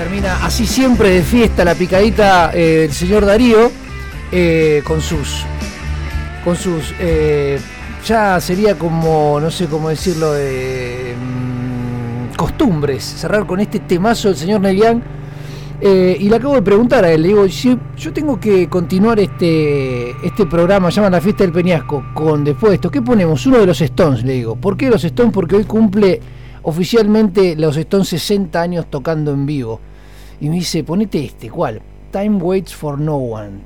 termina así siempre de fiesta la picadita eh, el señor Darío eh, con sus con sus eh, ya sería como no sé cómo decirlo de mm, costumbres cerrar con este temazo del señor Neil y le acabo de preguntar a él, le digo, yo tengo que continuar este, este programa, llama La Fiesta del Peñasco, con después de esto, ¿qué ponemos? Uno de los Stones, le digo. ¿Por qué los Stones? Porque hoy cumple oficialmente los Stones 60 años tocando en vivo. Y me dice, ponete este, ¿cuál? Time Waits for No One.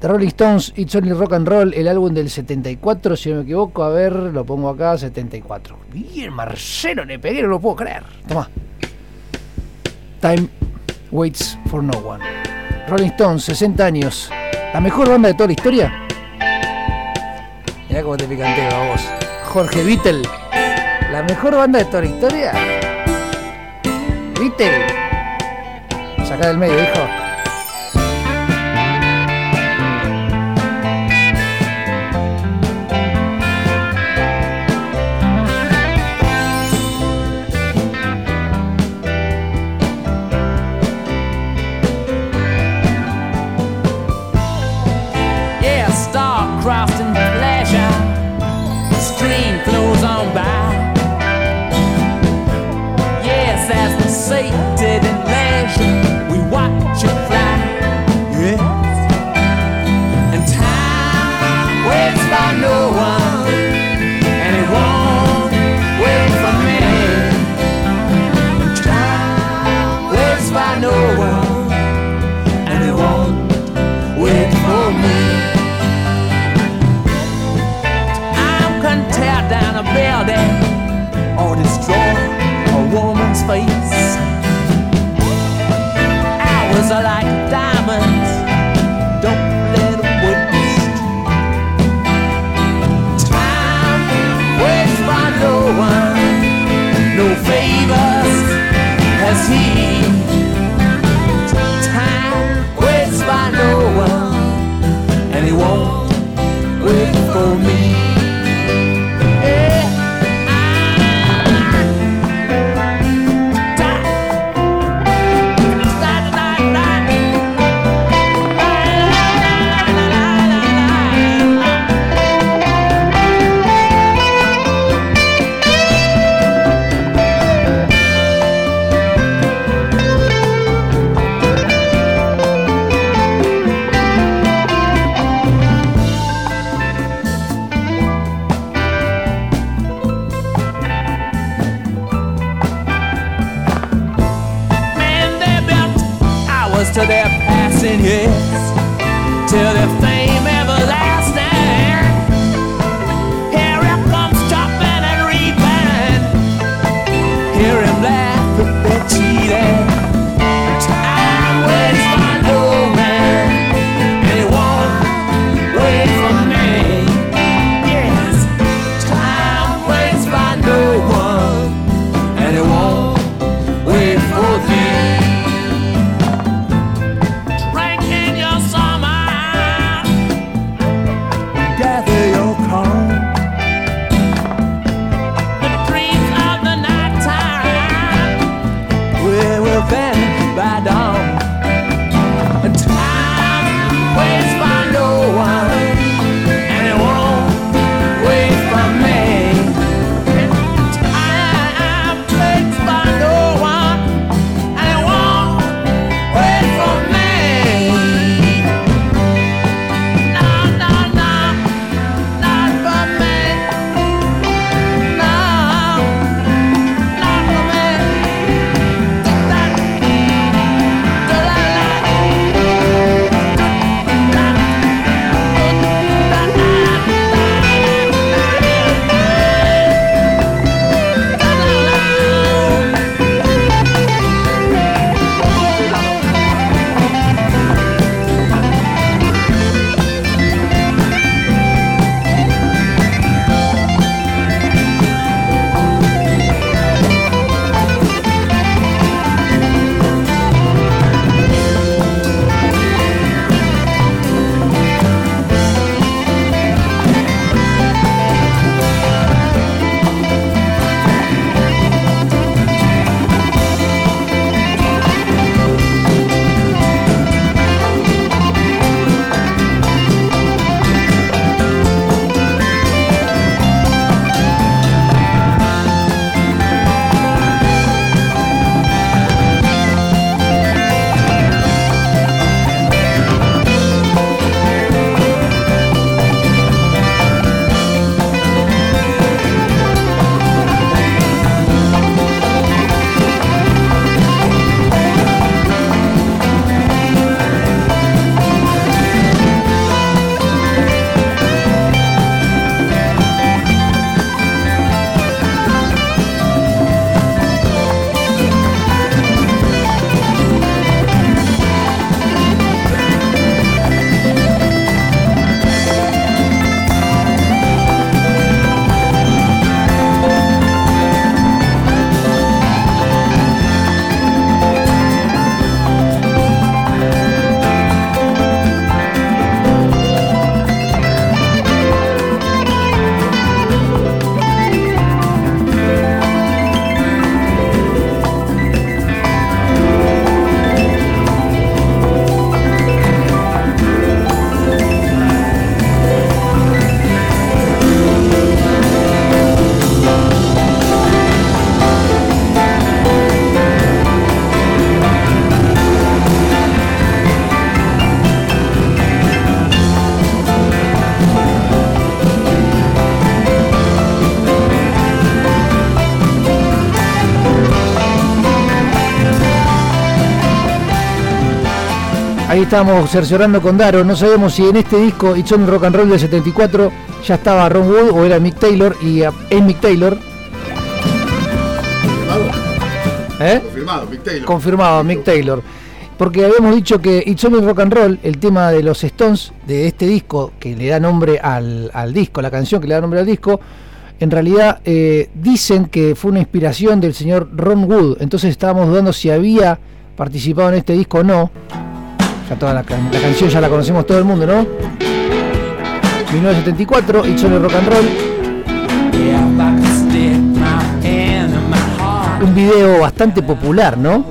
The Rolling Stones, It's Only Rock and Roll, el álbum del 74, si no me equivoco, a ver, lo pongo acá, 74. Bien, Marcelo, le pegué, no lo puedo creer. Toma. Time Waits for No One. Rolling Stones, 60 años. ¿La mejor banda de toda la historia? Mirá cómo te picanteo a vos. Jorge Vittel. ¿La mejor banda de toda la historia? Vittel. Del medio, hijo. for me. Estábamos cerciorando con Daro. No sabemos si en este disco It's Only Rock and Roll del 74 ya estaba Ron Wood o era Mick Taylor. Y uh, es Mick Taylor. ¿Eh? Confirmado, Mick Taylor. Confirmado, Mick Taylor. Porque habíamos dicho que It's Only Rock and Roll, el tema de los Stones, de este disco, que le da nombre al, al disco, la canción que le da nombre al disco, en realidad eh, dicen que fue una inspiración del señor Ron Wood. Entonces estábamos dudando si había participado en este disco o no. Ya toda la, la canción ya la conocemos todo el mundo, ¿no? 1974, It's Only Rock and Roll. Un video bastante popular, ¿no?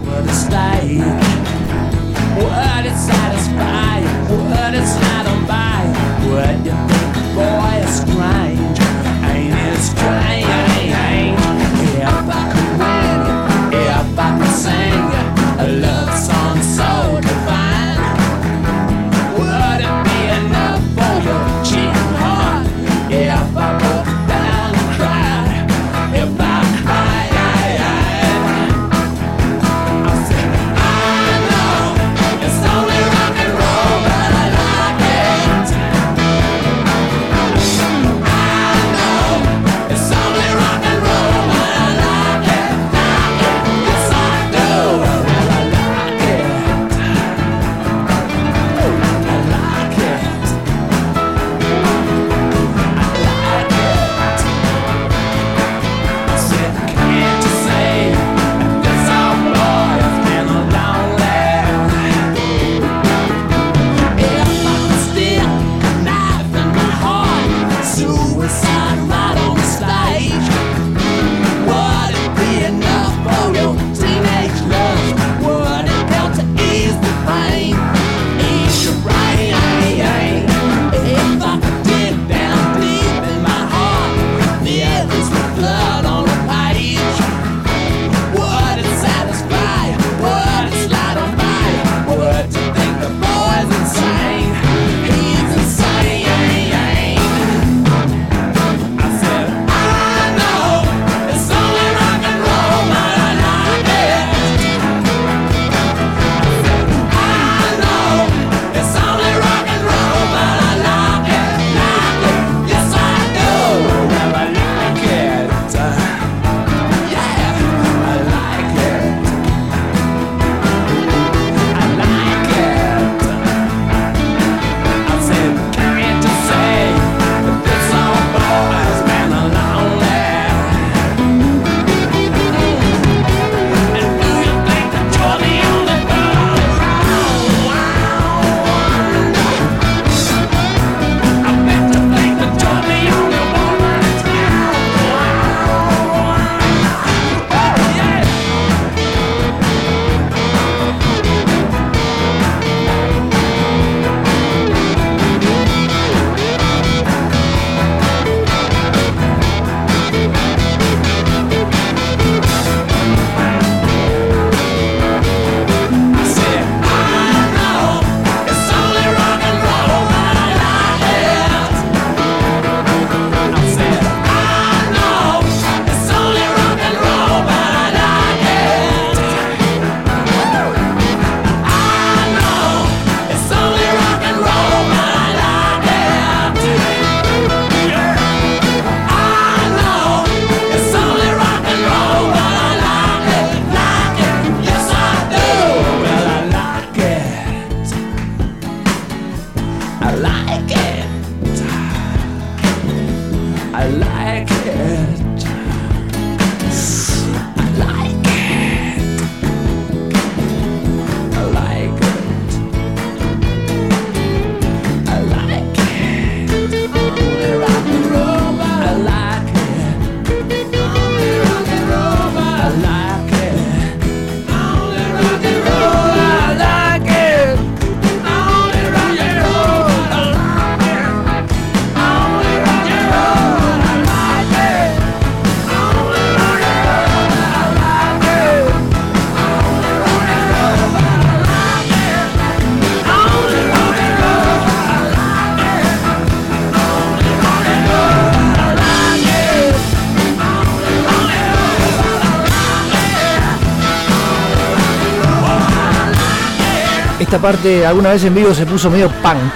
Esta parte alguna vez en vivo se puso medio punk.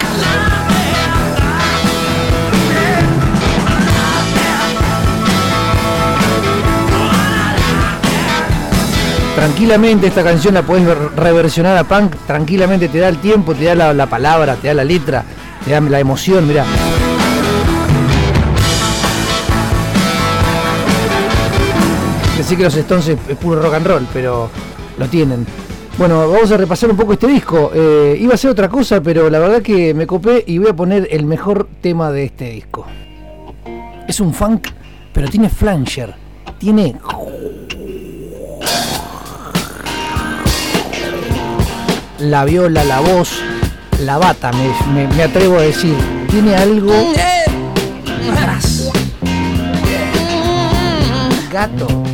Tranquilamente esta canción la puedes reversionar a punk, tranquilamente te da el tiempo, te da la, la palabra, te da la letra, te da la emoción, mira. Pensé que los Stones es puro rock and roll, pero lo tienen. Bueno, vamos a repasar un poco este disco. Eh, iba a ser otra cosa, pero la verdad que me copé y voy a poner el mejor tema de este disco. Es un funk, pero tiene flanger. Tiene... La viola, la voz, la bata, me, me atrevo a decir. Tiene algo... Gato.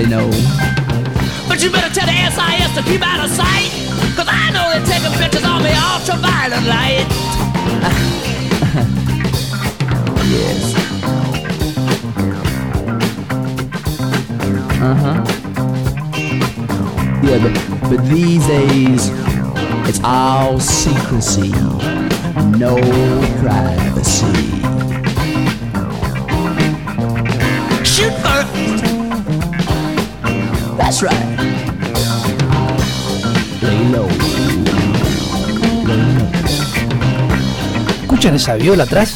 Really know. But you better tell the SIS to keep out of sight. Cause I know they're taking pictures on the ultraviolet light. yes. Uh huh. Yeah, but, but these days, it's all secrecy, no privacy. Shoot first. That's right. Lay low. Lay low. ¿Escuchan esa viola atrás?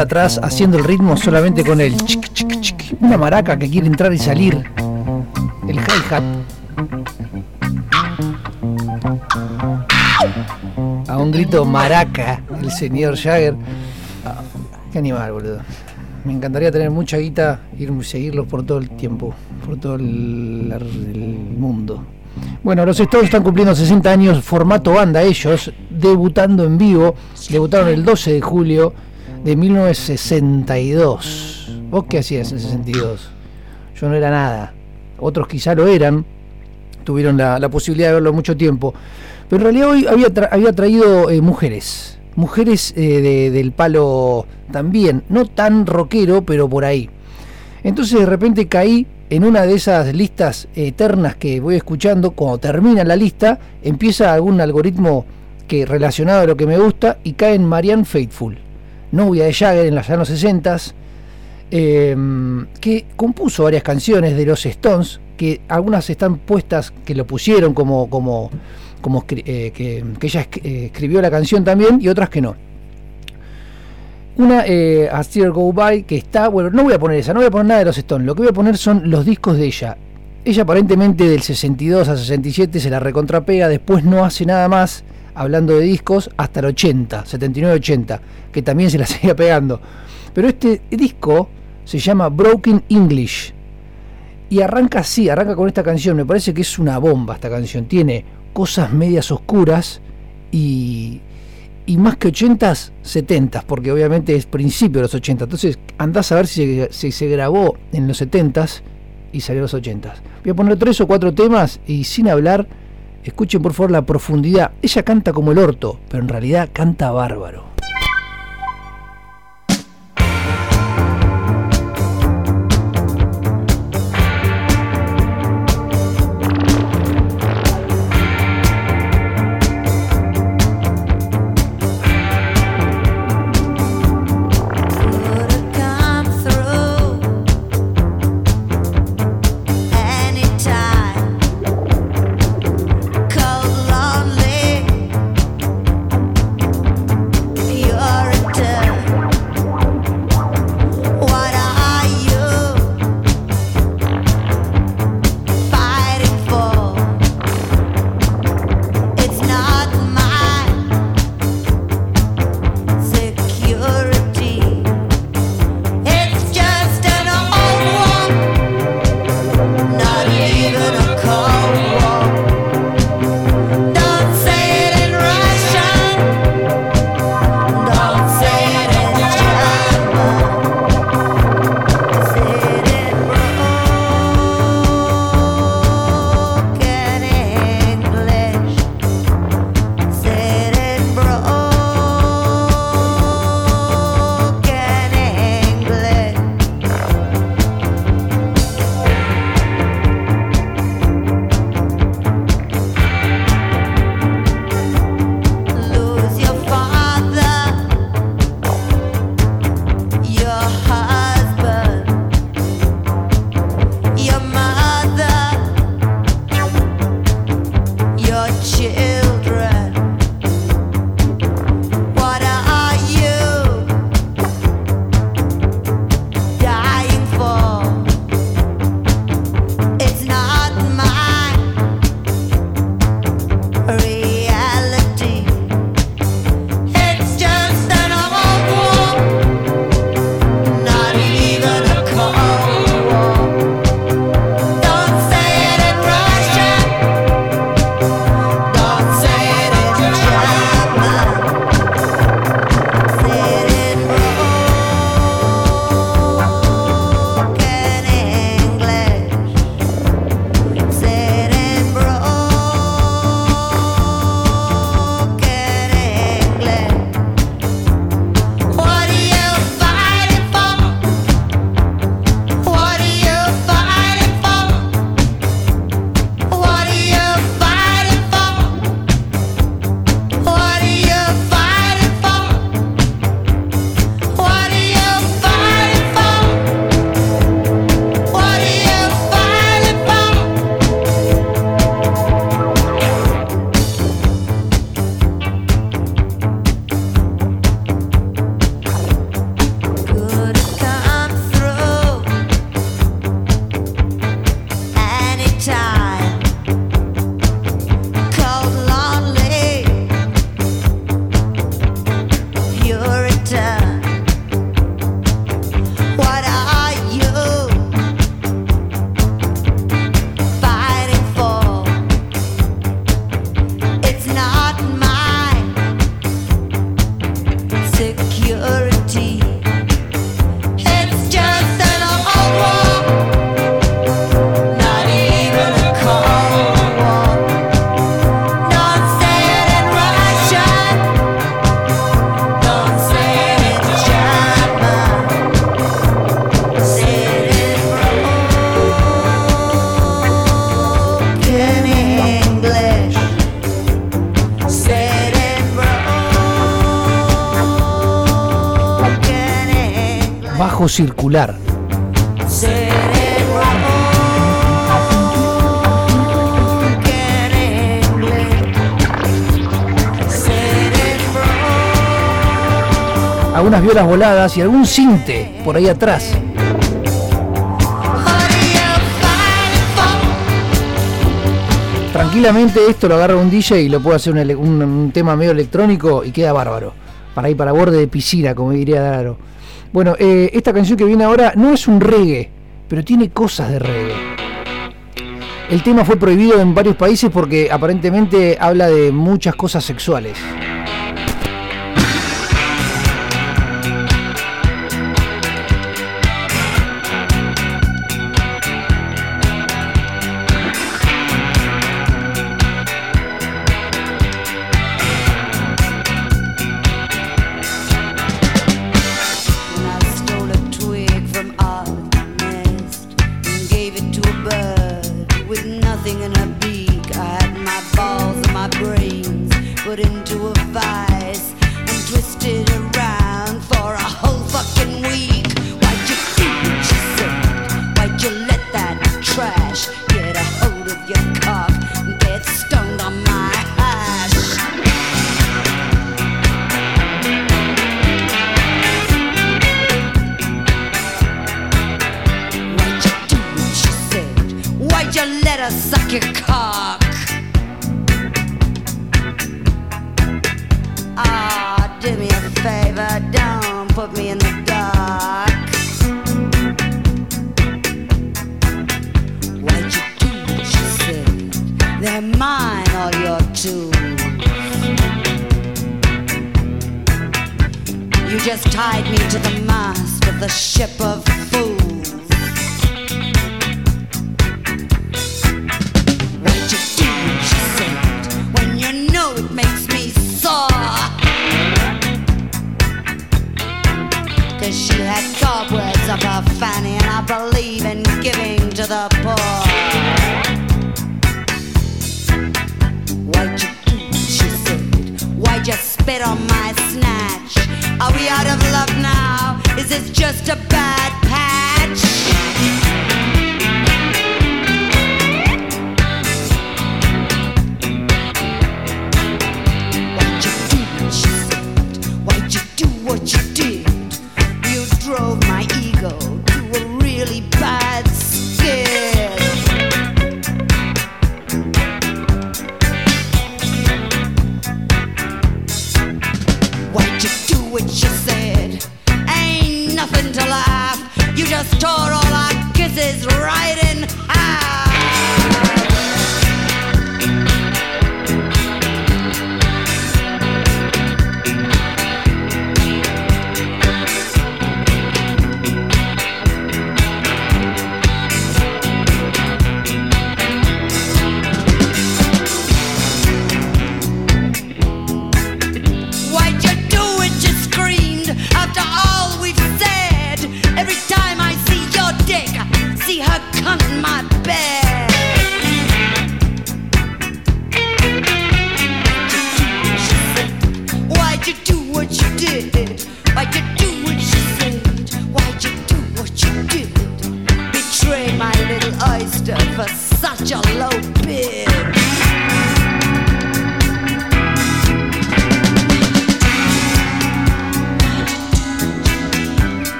Atrás haciendo el ritmo solamente con el chic, chic, chic. Una maraca que quiere entrar y salir. El hi-hat. A un grito maraca, el señor Jagger. Qué animal, boludo. Me encantaría tener mucha guita y seguirlos por todo el tiempo, por todo el, el mundo. Bueno, los Stones están cumpliendo 60 años, formato banda ellos, debutando en vivo. Debutaron el 12 de julio de 1962. ¿Vos qué hacías en 62? Yo no era nada. Otros quizá lo eran, tuvieron la, posibilidad de verlo mucho tiempo. Pero en realidad hoy había, tra había traído eh, mujeres, mujeres eh, de, del palo también, no tan rockero, pero por ahí. Entonces de repente caí en una de esas listas eternas que voy escuchando, cuando termina la lista, empieza algún algoritmo que relacionado a lo que me gusta y cae en Marianne Faithful novia de Jagger en los años 60, eh, que compuso varias canciones de los Stones, que algunas están puestas, que lo pusieron como, como, como eh, que, que, ella eh, escribió la canción también, y otras que no. Una, eh, A Still Go By, que está, bueno, no voy a poner esa, no voy a poner nada de los Stones, lo que voy a poner son los discos de ella. Ella aparentemente del 62 a 67 se la recontrapega, después no hace nada más hablando de discos, hasta el 80, 79-80, que también se la seguía pegando. Pero este disco se llama Broken English. Y arranca así, arranca con esta canción. Me parece que es una bomba esta canción. Tiene cosas medias oscuras y, y más que 80s, 70s, porque obviamente es principio de los 80. Entonces andás a ver si, si se grabó en los 70s y salió en los 80s. Voy a poner tres o cuatro temas y sin hablar Escuchen por favor la profundidad. Ella canta como el orto, pero en realidad canta bárbaro. Bajo circular. Algunas violas voladas y algún cinte por ahí atrás. Tranquilamente esto lo agarra un DJ y lo puede hacer un, tema medio electrónico y queda bárbaro. Para ir para borde de piscina, como diría Daro. Bueno, eh, esta canción que viene ahora no es un reggae, pero tiene cosas de reggae. El tema fue prohibido en varios países porque aparentemente habla de muchas cosas sexuales.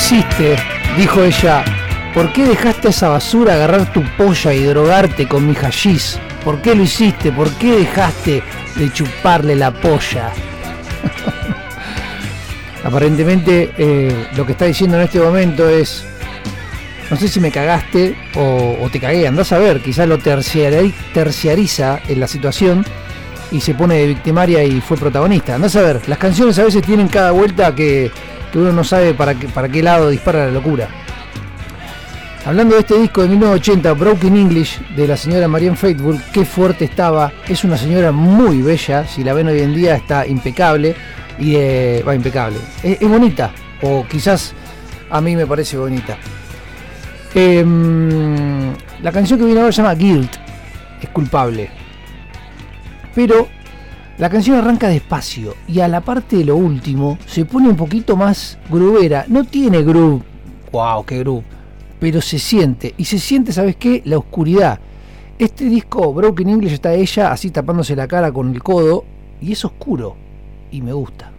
Hiciste? Dijo ella. ¿Por qué dejaste a esa basura agarrar tu polla y drogarte con mi hashish? ¿Por qué lo hiciste? ¿Por qué dejaste de chuparle la polla? Aparentemente eh, lo que está diciendo en este momento es, no sé si me cagaste o, te cagué, andás a ver, quizás lo terciariza en la situación y se pone de victimaria y fue protagonista. Andás a ver, las canciones a veces tienen cada vuelta que, uno no sabe para qué, para qué lado dispara la locura. Hablando de este disco de 1980, Broken English, de la señora Marianne Faithful, qué fuerte estaba. Es una señora muy bella, si la ven hoy en día está impecable. Y va impecable. Es, bonita, o quizás a mí me parece bonita. Em, la canción que viene ahora se llama Guilt, es culpable. Pero la canción arranca despacio y a la parte de lo último se pone un poquito más grubera. No tiene groove, wow, qué groove pero se siente. Y se siente, ¿sabes qué? La oscuridad. Este disco, Broken English, está ella así tapándose la cara con el codo y es oscuro. Y me gusta.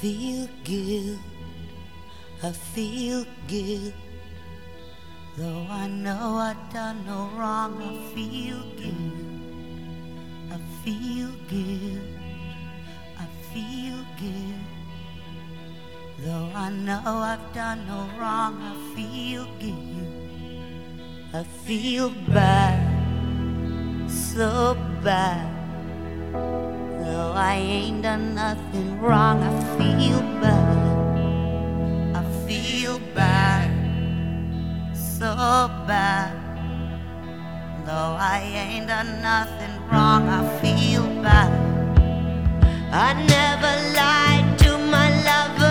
Feel good. I feel good. Though I know I've done no wrong, I feel good. I feel good. I feel good. Though I know I've done no wrong, I feel good. I feel bad, so bad. Though I ain't done nothing wrong, I feel bad. I feel bad so bad. Though I ain't done nothing wrong, I feel bad. I never lied to my lover.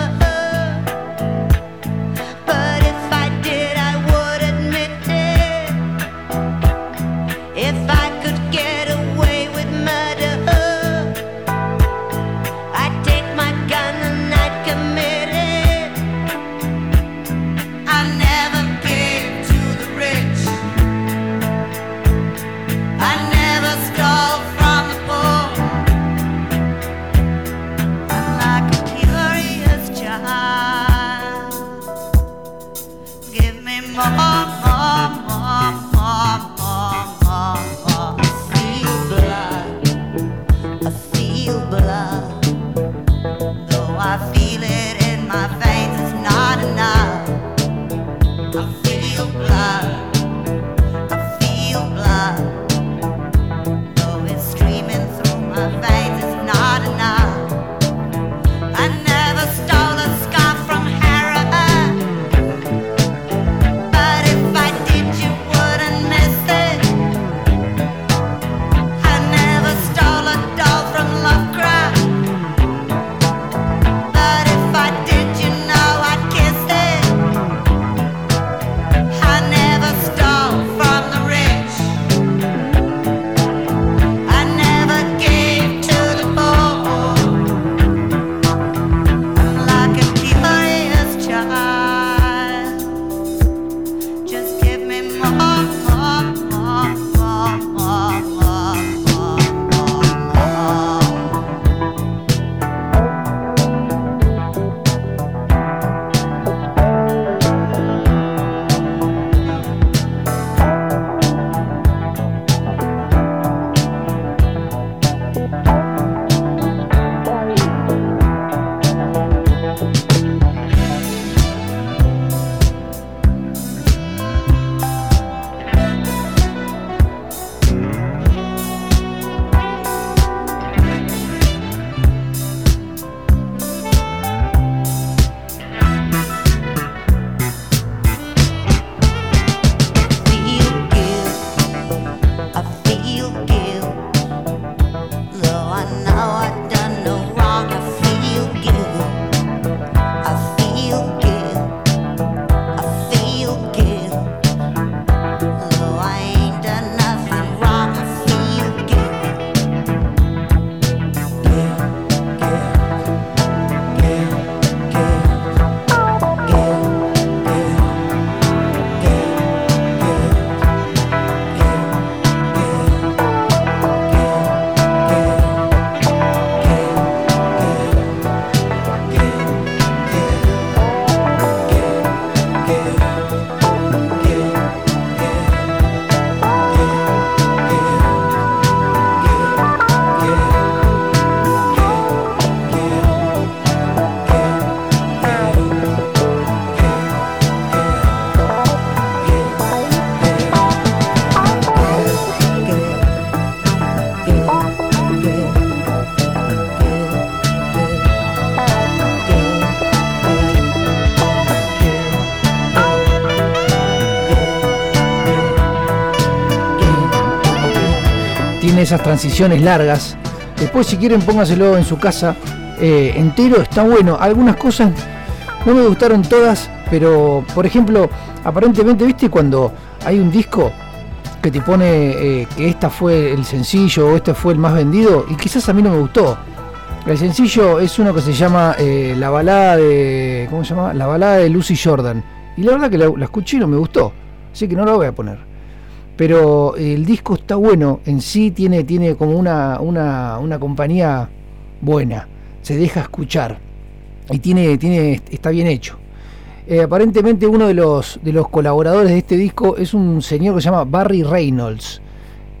Esas transiciones largas. Después, si quieren, póngaselo en su casa eh, entero, está bueno. Algunas cosas no me gustaron todas, pero por ejemplo, aparentemente, ¿viste cuando hay un disco que te pone eh, que esta fue el sencillo o este fue el más vendido? Y quizás a mí no me gustó. El sencillo es uno que se llama eh, La balada de. ¿Cómo se llama? La balada de Lucy Jordan. Y la verdad que la, la escuché y no me gustó. Así que no la voy a poner. Pero el disco está bueno, en sí tiene, tiene como una, una, una compañía buena. Se deja escuchar. Y tiene, tiene, está bien hecho. Eh, aparentemente uno de los, de los colaboradores de este disco es un señor que se llama Barry Reynolds,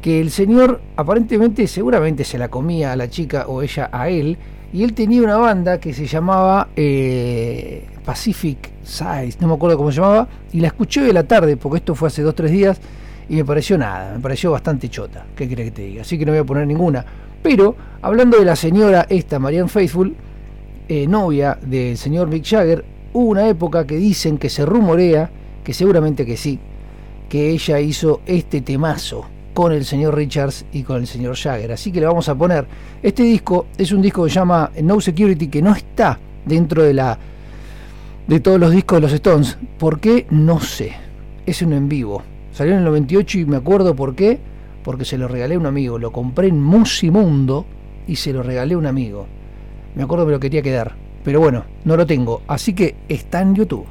que el señor aparentemente seguramente se la comía a la chica o ella a él, y él tenía una banda que se llamaba eh, Pacific Size, no me acuerdo cómo se llamaba, y la escuché de la tarde, porque esto fue hace dos o tres días, y me pareció nada, me pareció bastante chota, ¿qué crees que te diga? Así que no voy a poner ninguna. Pero, hablando de la señora esta, Marianne Faithful, eh, novia del señor Mick Jagger, hubo una época que dicen que se rumorea, que seguramente que sí, que ella hizo este temazo con el señor Richards y con el señor Jagger. Así que le vamos a poner. Este disco es un disco que se llama No Security, que no está dentro de la de todos los discos de los Stones. ¿Por qué? No sé. Es un en vivo. Salió en el 98 y me acuerdo por qué. Porque se lo regalé a un amigo. Lo compré en Musimundo y se lo regalé a un amigo. Me acuerdo que me lo quería quedar. Pero bueno, no lo tengo. Así que está en YouTube.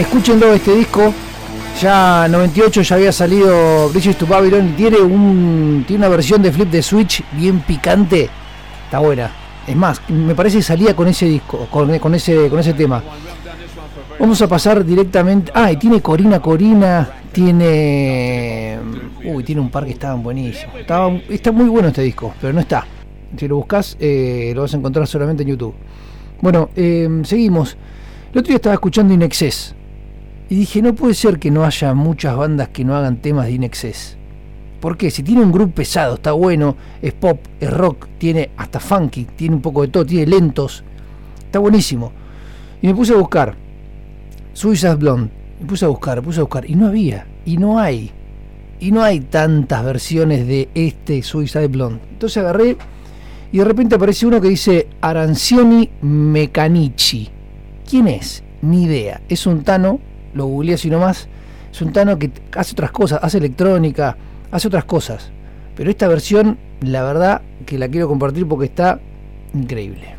Escúchenlo este disco. Ya 98 ya había salido Bridges to Babylon y tiene un tiene una versión de Flip de Switch bien picante. Está buena. Es más, me parece que salía con ese disco, con, ese con ese tema. Vamos a pasar directamente. Ah, y tiene Corina Corina, tiene Uy, tiene un par que estaban buenísimos. Estaba, está muy bueno este disco, pero no está. Si lo buscas, eh, lo vas a encontrar solamente en YouTube. Bueno, eh, seguimos. El otro día estaba escuchando Inexcess. Y dije, no puede ser que no haya muchas bandas que no hagan temas de Inexcess. ¿Por qué? Si tiene un grupo pesado, está bueno, es pop, es rock, tiene hasta funky, tiene un poco de todo, tiene lentos. Está buenísimo. Y me puse a buscar. Suicide Blonde. Me puse a buscar, me puse a buscar. Y no había. Y no hay. Y no hay tantas versiones de este Suicide Blonde. Entonces agarré y de repente aparece uno que dice Arancioni Mecanici. ¿Quién es? Ni idea. Es un Tano, lo googleé así nomás. Es un Tano que hace otras cosas, hace electrónica, hace otras cosas. Pero esta versión, la verdad que la quiero compartir porque está increíble.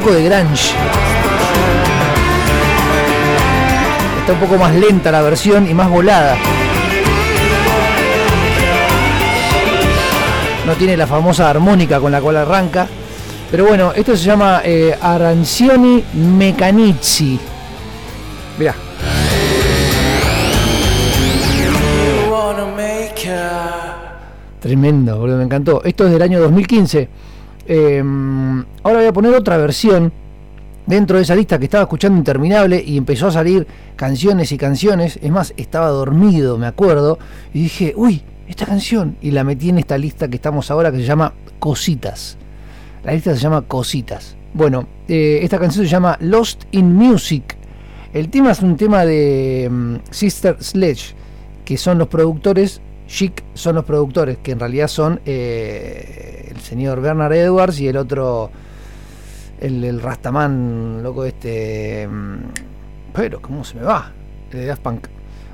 Poco de grunge. Está un poco más lenta la versión y más volada. No tiene la famosa armónica con la cual arranca. Pero bueno, esto se llama eh, Arancioni Meccanici. Mirá. Tremendo, boludo, me encantó. Esto es del año 2015. Eh, ahora voy a poner otra versión dentro de esa lista que estaba escuchando interminable y empezó a salir canciones y canciones. Es más, estaba dormido, me acuerdo, y dije, uy, esta canción. Y la metí en esta lista que estamos ahora que se llama Cositas. La lista se llama Cositas. Bueno, eh, esta canción se llama Lost in Music. El tema es un tema de mm, Sister Sledge, que son los productores, Chic son los productores, que en realidad son eh, el señor Bernard Edwards y el otro, el, el Rastaman, loco este... mm, Pero, ¿cómo se me va? El de Daft Punk.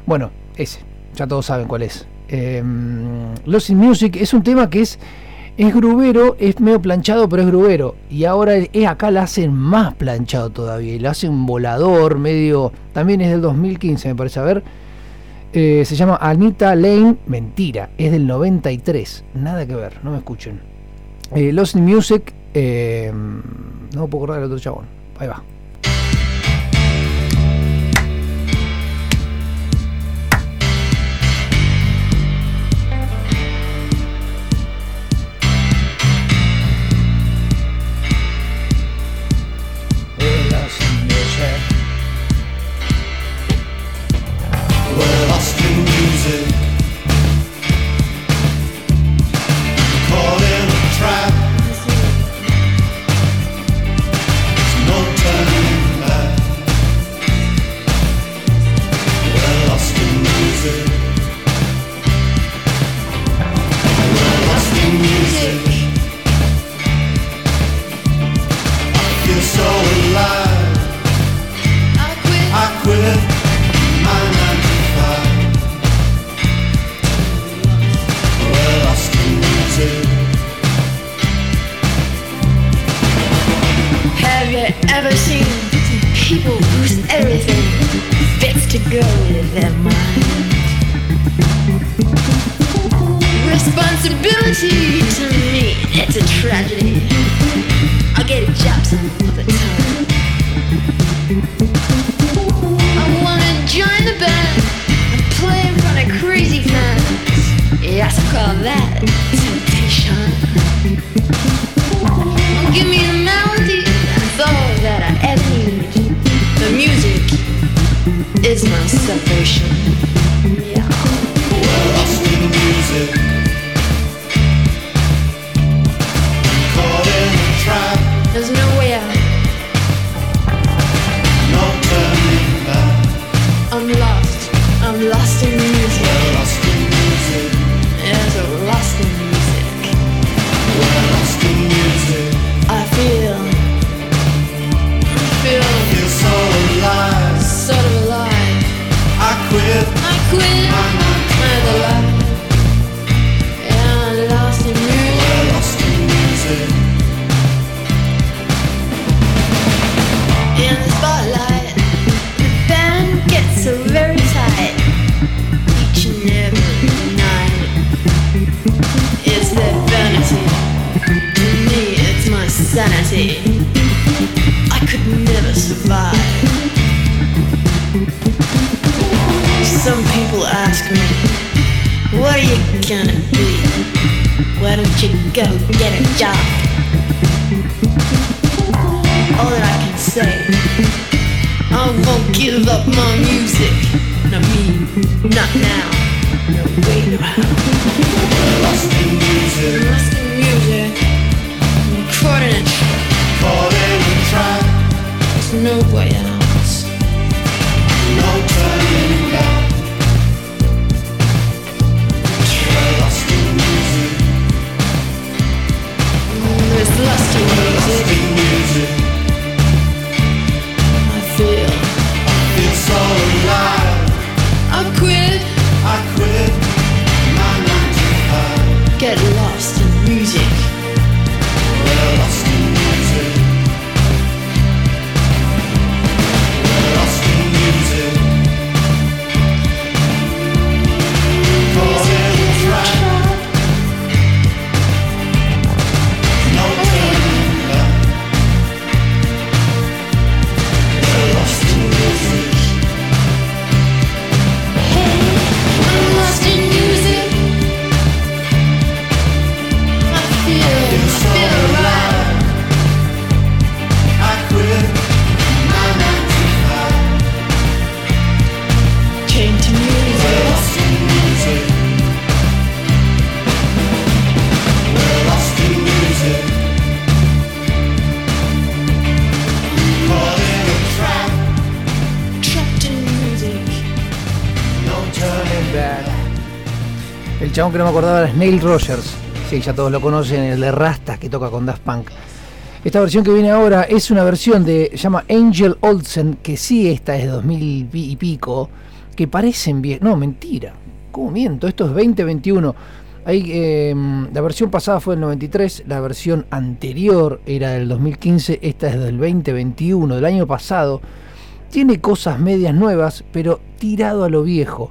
Bueno, ese, ya todos saben cuál es. Eh, Lost in Music es un tema que es es grubero, es medio planchado, pero es grubero. Y ahora eh, acá la hacen más planchado todavía. Y lo hacen volador, medio. También es del 2015, me parece. A ver. Eh, se llama Anita Lane. Mentira, es del 93. Nada que ver, no me escuchen. Eh, Lost in Music. eh, no puedo acordar del otro chabón. Ahí va. Everything fits to go with their mind? Responsibility to me, it's a tragedy. I get jobs all the time. I wanna join the band and play in front of crazy fans. Yes, I call that temptation. Give me the melody, is my salvation. Chabón que no me acordaba era Snail Rogers. Sí, ya todos lo conocen, el de Rastas que toca con Daft Punk. Esta versión que viene ahora es una versión de. llama Angel Olsen, que sí, esta es de 2000 y pico, que parecen bien. No, mentira. ¿Cómo miento? Esto es 2021. Ahí, eh, la versión pasada fue del 93, la versión anterior era del 2015, esta es del 2021, del año pasado. Tiene cosas medias nuevas, pero tirado a lo viejo.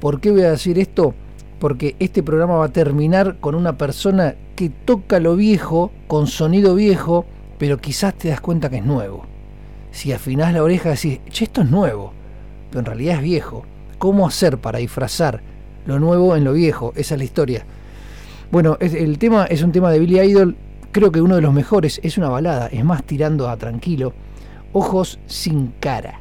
¿Por qué voy a decir esto? Porque este programa va a terminar con una persona que toca lo viejo, con sonido viejo, pero quizás te das cuenta que es nuevo. Si afinás la oreja decís, che, esto es nuevo, pero en realidad es viejo. ¿Cómo hacer para disfrazar lo nuevo en lo viejo? Esa es la historia. Bueno, el tema es un tema de Billy Idol, creo que uno de los mejores, es una balada, es más tirando a tranquilo. Ojos sin cara.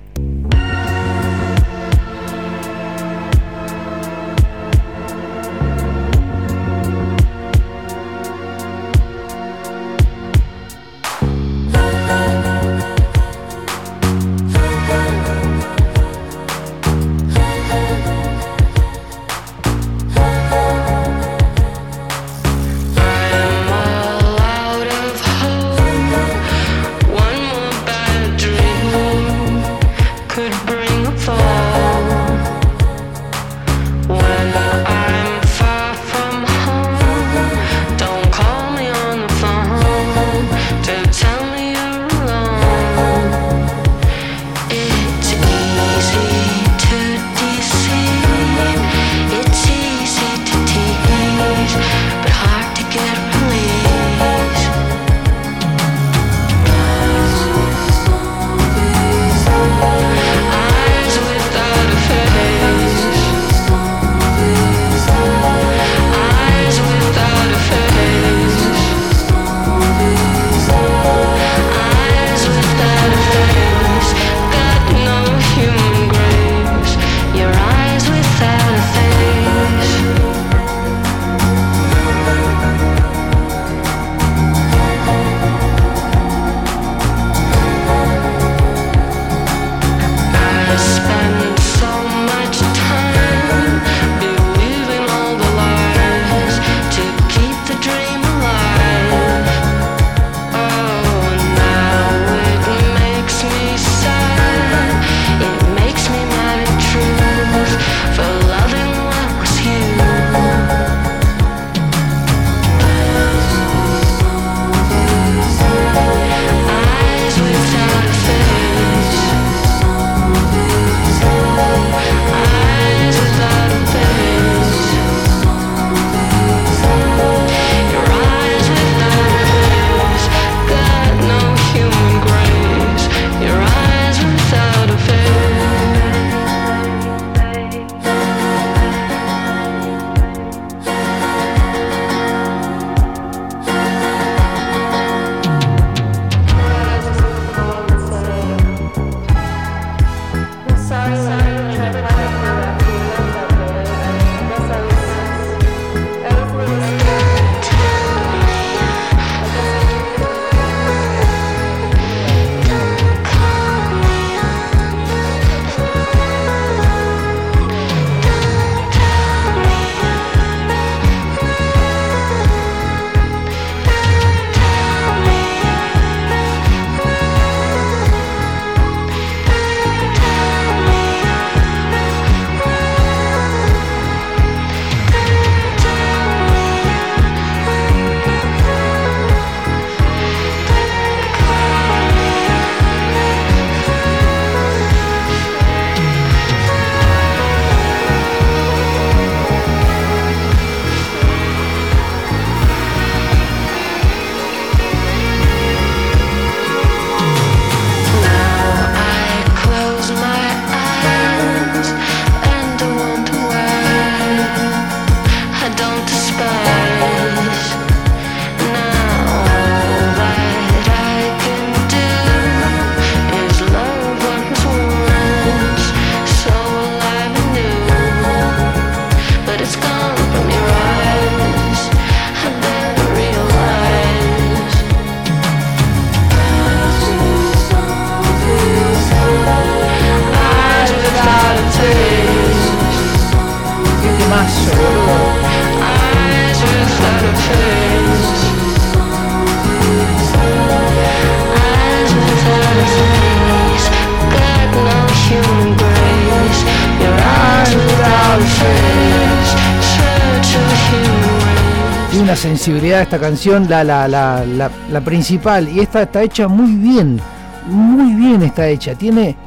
Sensibilidad de esta canción, la, la, la, principal. Y esta está hecha muy bien. Muy bien está hecha. Tiene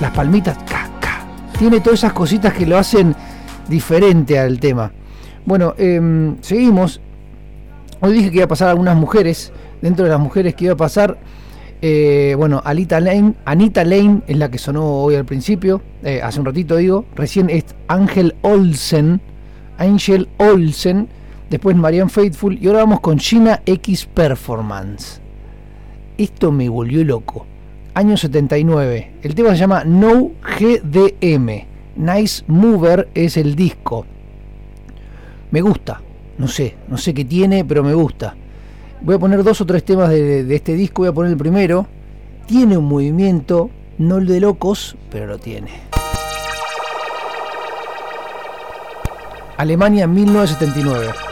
las palmitas, ca, ca. Tiene todas esas cositas que lo hacen diferente al tema. Bueno, em, seguimos. Hoy dije que iba a pasar algunas mujeres. Dentro de las mujeres que iba a pasar, eh, bueno, Alita Lane, Anita Lane es la que sonó hoy al principio, eh, hace un ratito digo. Recién es Ángel Olsen, Angel Olsen. Después Marianne Faithful. Y ahora vamos con China X Performance. Esto me volvió loco. Año 79. El tema se llama No GDM. Nice Mover es el disco. Me gusta. No sé, no sé qué tiene, pero me gusta. Voy a poner dos o tres temas de, de este disco. Voy a poner el primero. Tiene un movimiento, no el de locos, pero lo tiene. Alemania 1979.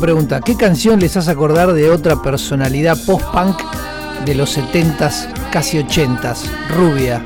pregunta. ¿Qué canción les hace acordar de otra personalidad post-punk de los 70s, casi 80s? Rubia.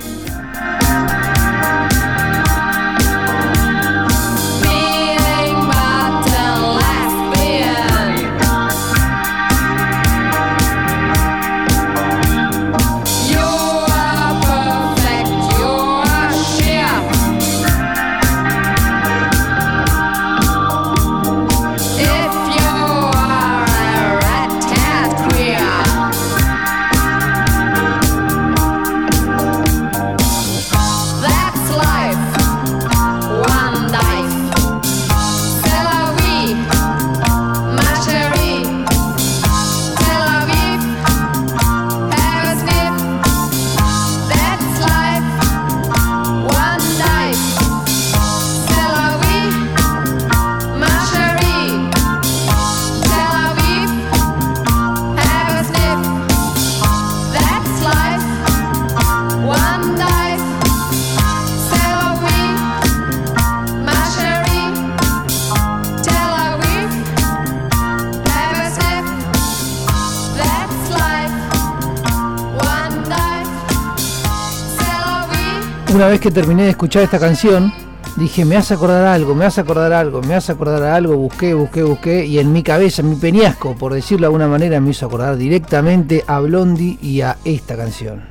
una vez que terminé de escuchar esta canción, dije, me hace acordar algo, me vas a acordar algo, me vas a acordar algo, busqué, busqué, busqué, y en mi cabeza, en mi peñasco, por decirlo de alguna manera, me hizo acordar directamente a Blondie y a esta canción.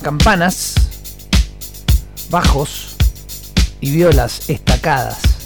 Campanas, bajos y violas estacadas.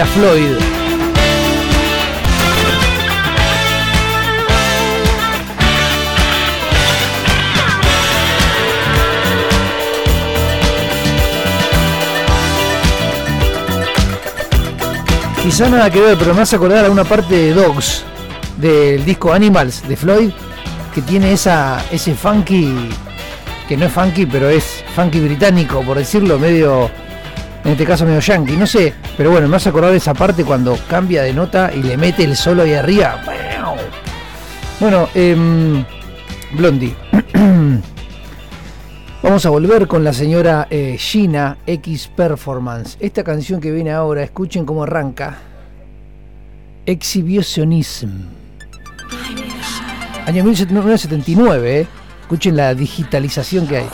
a Floyd. Quizá nada que ver, pero me hace acordar a una parte de Dogs, del disco Animals de Floyd, que tiene esa, ese funky, que no es funky, pero es funky británico, por decirlo, medio, en este caso medio yankee. No sé, pero bueno, me has acordado de esa parte cuando cambia de nota y le mete el solo ahí arriba. Bueno, em, Blondie. Vamos a volver con la señora eh, Gina X Performance. Esta canción que viene ahora, escuchen cómo arranca. Exhibitionism. Año 1979, ¿eh? Escuchen la digitalización que hay.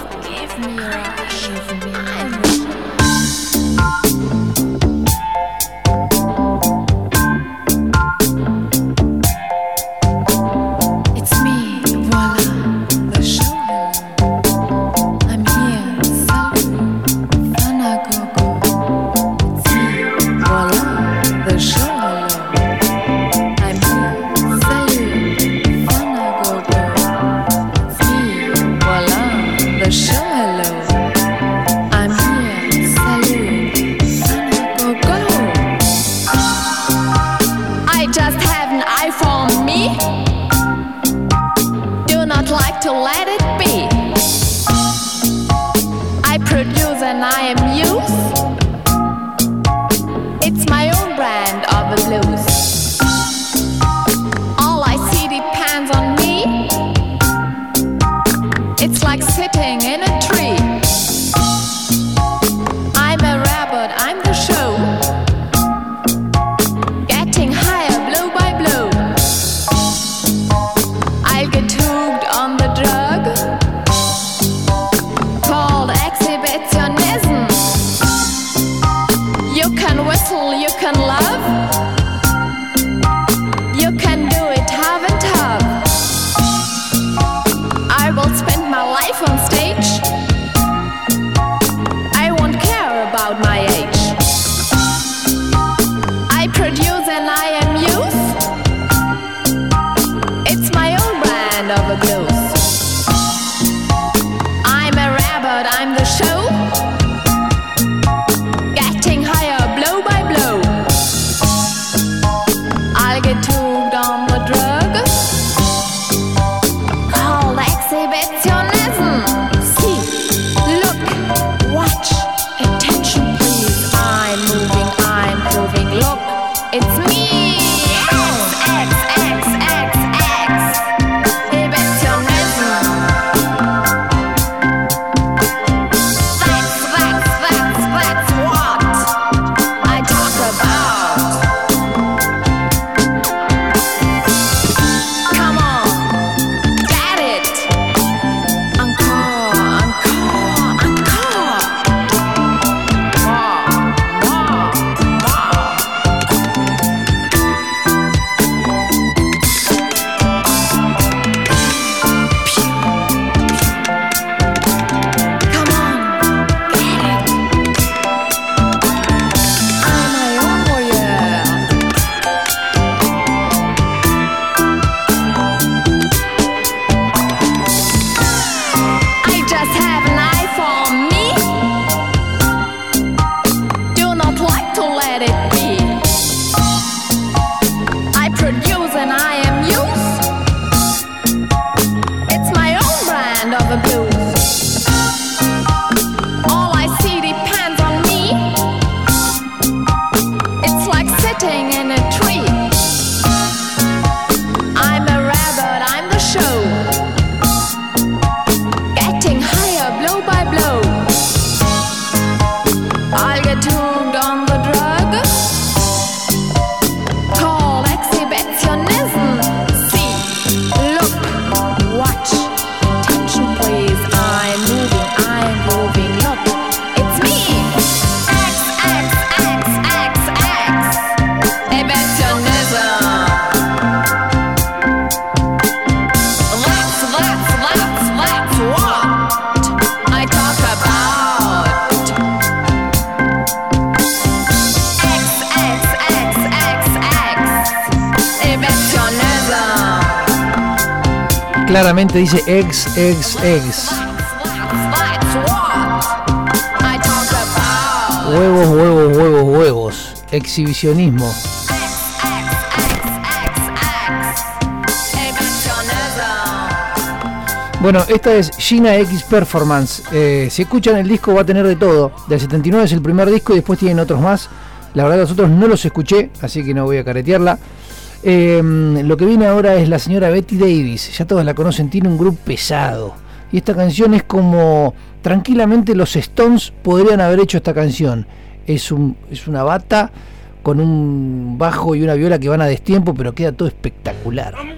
Dice ex, ex, ex. Huevos, huevos, huevos, huevos. Exhibicionismo. Bueno, esta es Gina X Performance. Eh, si escuchan el disco va a tener de todo. Del 79 es el primer disco y después tienen otros más. La verdad los otros no los escuché, así que no voy a caretearla. Eh, lo que viene ahora es la señora Betty Davis. Ya todos la conocen, tiene un grupo pesado. Y esta canción es como tranquilamente los Stones podrían haber hecho esta canción. Es, un, es una bata con un bajo y una viola que van a destiempo, pero queda todo espectacular. I'm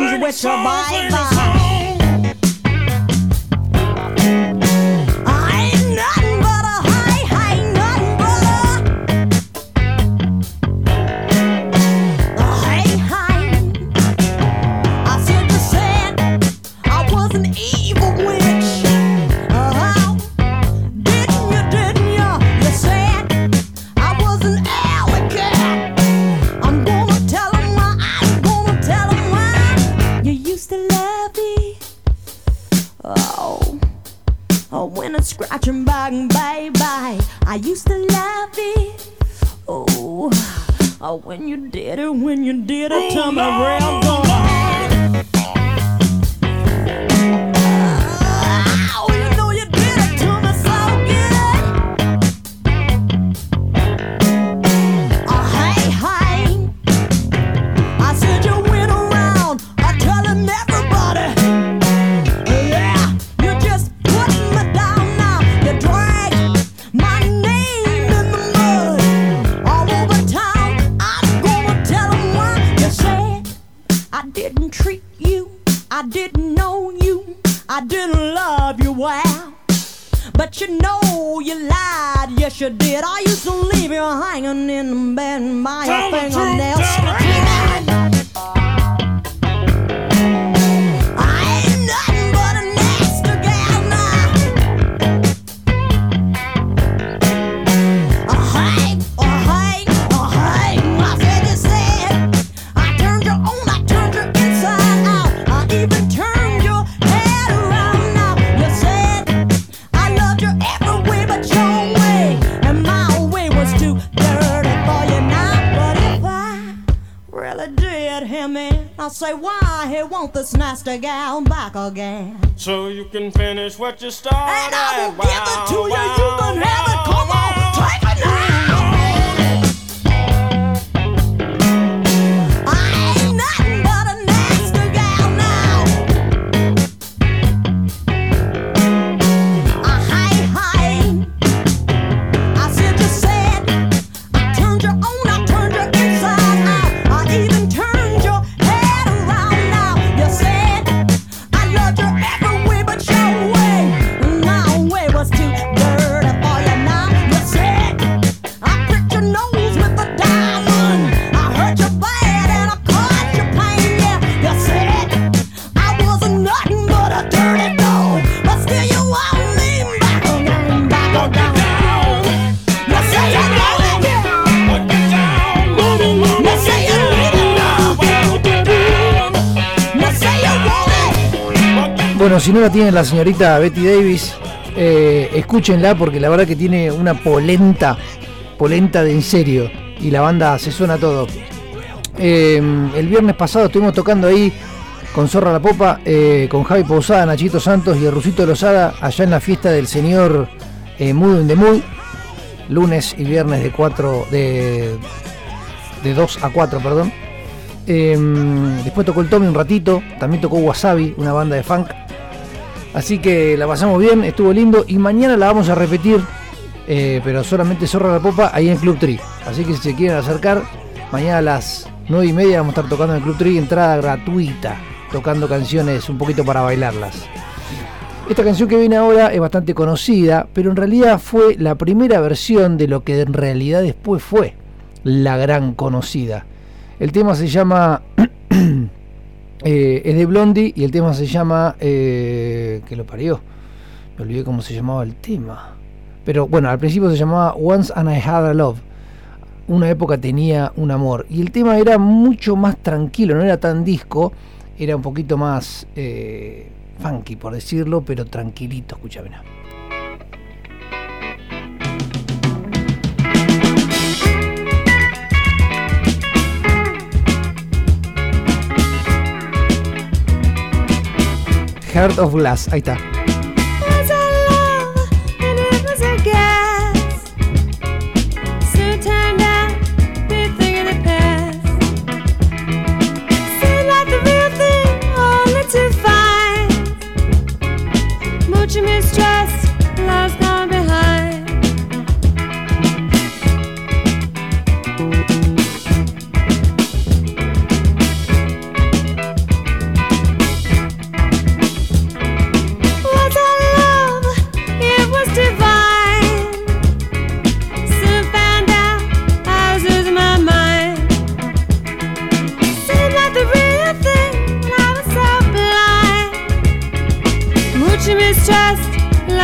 range with your baby. I oh, when you did it, when you did it to me real good. Can finish what you started. And I will give it to you. You can have Si no la tiene la señorita Betty Davis, eh, escúchenla porque la verdad que tiene una polenta, polenta de en serio. Y la banda se suena todo. Eh, el viernes pasado estuvimos tocando ahí con Zorra la Popa, eh, con Javi Pausada, Nachito Santos y el Rusito Lozada, allá en la fiesta del señor eh, Mood in the Mood, lunes y viernes de 4 de, de 2 a 4, perdón. Eh, después tocó el Tommy un ratito. También tocó Wasabi, una banda de funk. Así que la pasamos bien, estuvo lindo. Y mañana la vamos a repetir. eh, pero solamente Zorra la Popa ahí en Club Tree. Así que si se quieren acercar, mañana a las 9 y media vamos a estar tocando en el Club Tree. Entrada gratuita. Tocando canciones un poquito para bailarlas. Esta canción que viene ahora es bastante conocida, pero en realidad fue la primera versión de lo que en realidad después fue la gran conocida. El tema se llama. Eh, es de Blondie y el tema se llama. Eh, que lo parió. Me olvidé cómo se llamaba el tema. Pero bueno, al principio se llamaba Once and I Had a Love. Una época tenía un amor. Y el tema era mucho más tranquilo, no era tan disco. Era un poquito más. eh, funky, por decirlo, pero tranquilito, escúchame. Heart of Glass, ahí está.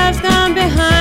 Love's gone behind.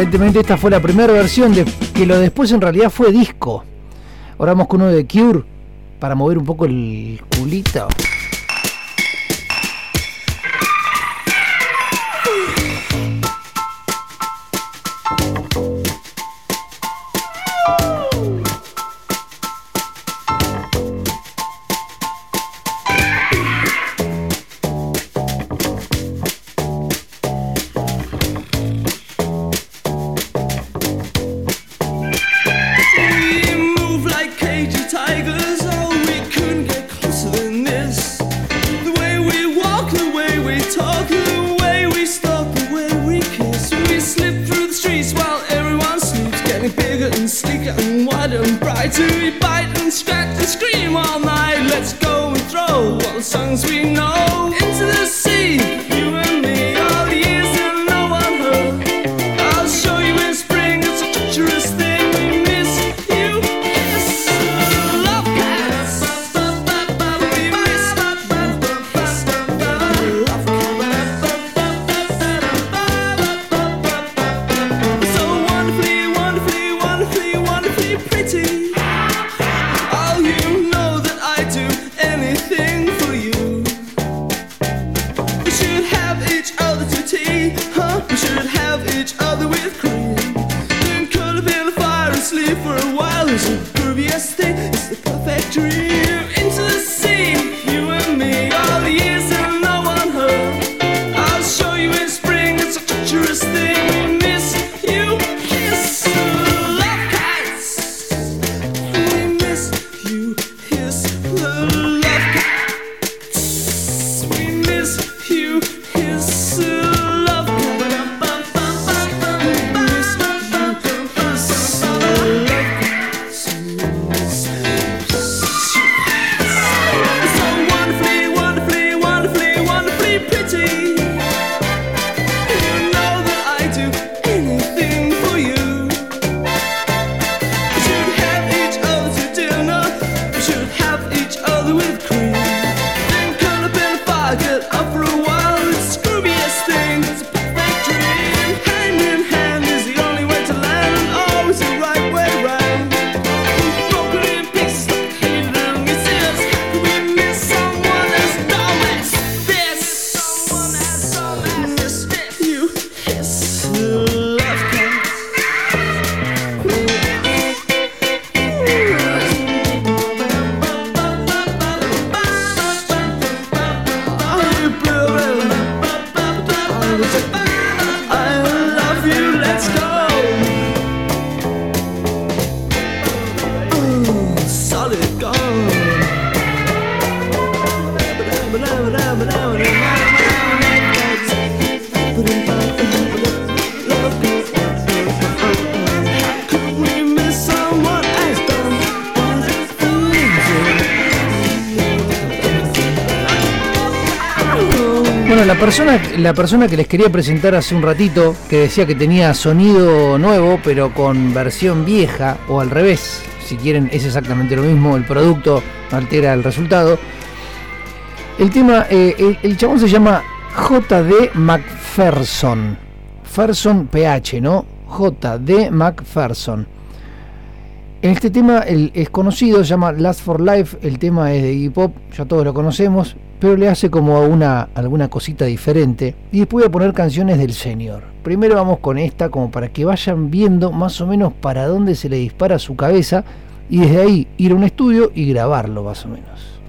Aparentemente esta fue la primera versión de que lo después en realidad fue disco. Ahora vamos con uno de Cure para mover un poco el culito. tree. la persona que les quería presentar hace un ratito, que decía que tenía sonido nuevo, pero con versión vieja, o al revés, si quieren, es exactamente lo mismo, el producto altera el resultado. El tema, eh, el, chabón se llama JD McPherson, Ferson PH, ¿no? JD McPherson. En este tema el, es conocido, se llama Last for Life, el tema es de hip hop, ya todos lo conocemos, pero le hace como una, alguna cosita diferente. Y después voy a poner canciones del señor. Primero vamos con esta, como para que vayan viendo más o menos para dónde se le dispara su cabeza, y desde ahí ir a un estudio y grabarlo más o menos.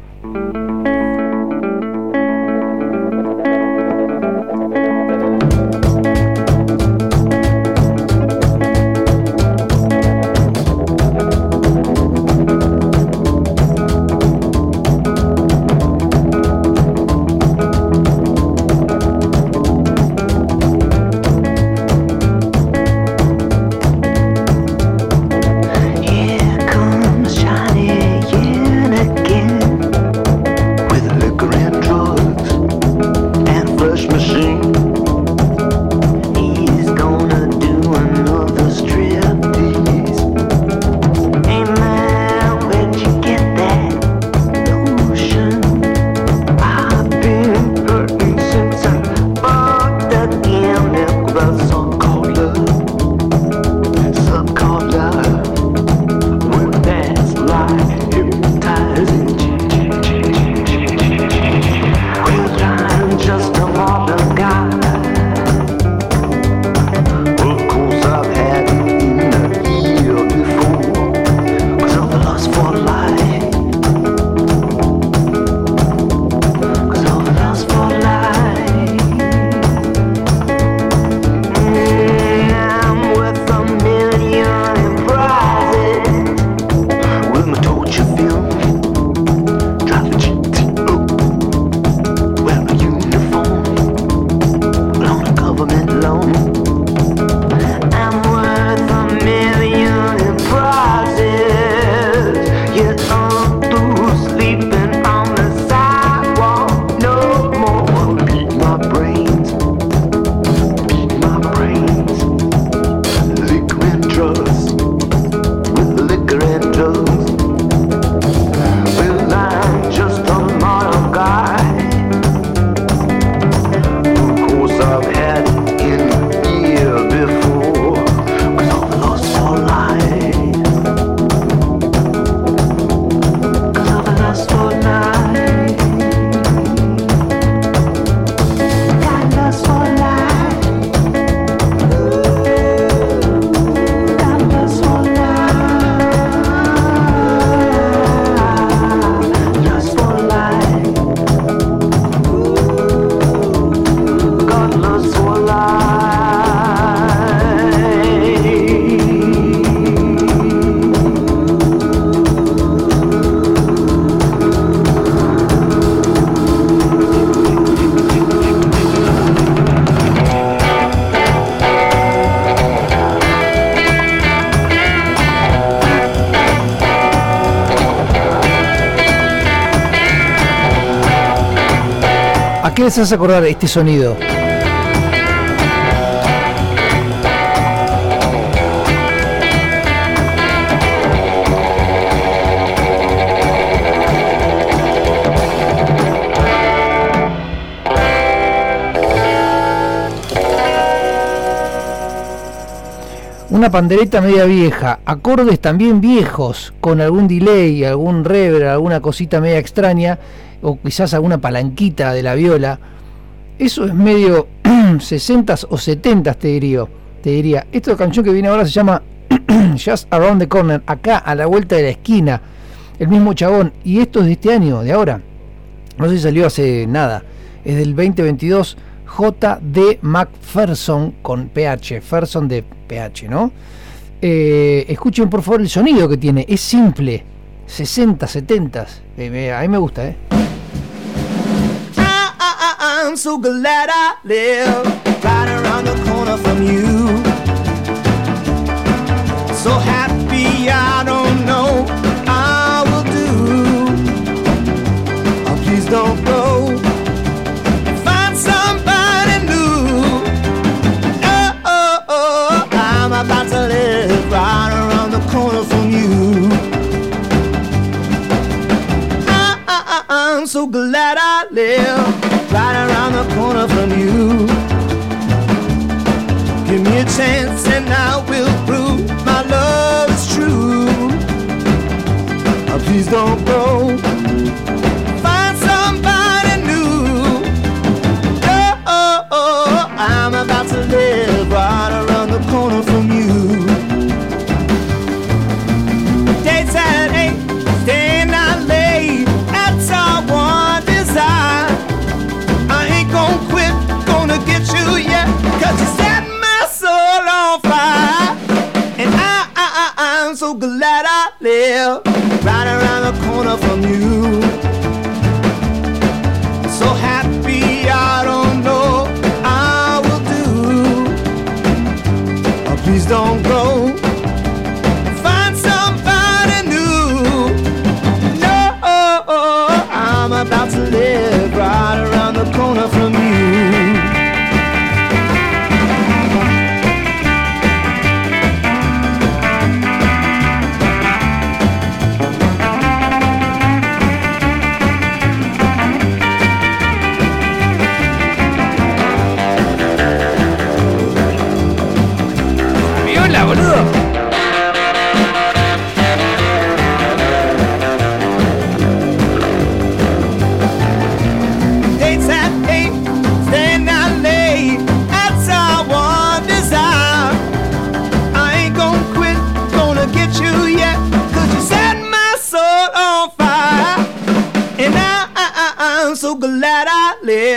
Qué les hace acordar este sonido? Una pandereta media vieja, acordes también viejos, con algún delay, algún reverb, alguna cosita media extraña, o quizás alguna palanquita de la viola. Eso es medio 60s o 70s, te diría. Te diría. Esta canción que viene ahora se llama Just Around the Corner, acá a la vuelta de la esquina. El mismo chabón. Y esto es de este año, de ahora. No sé si salió hace nada. Es del 2022. J.D. McPherson con PH. Ferson de PH, ¿no? Eh, escuchen por favor el sonido que tiene. Es simple. 60, 70. Eh, me- a mí me gusta, ¿eh? I, I, I'm so glad I live from you.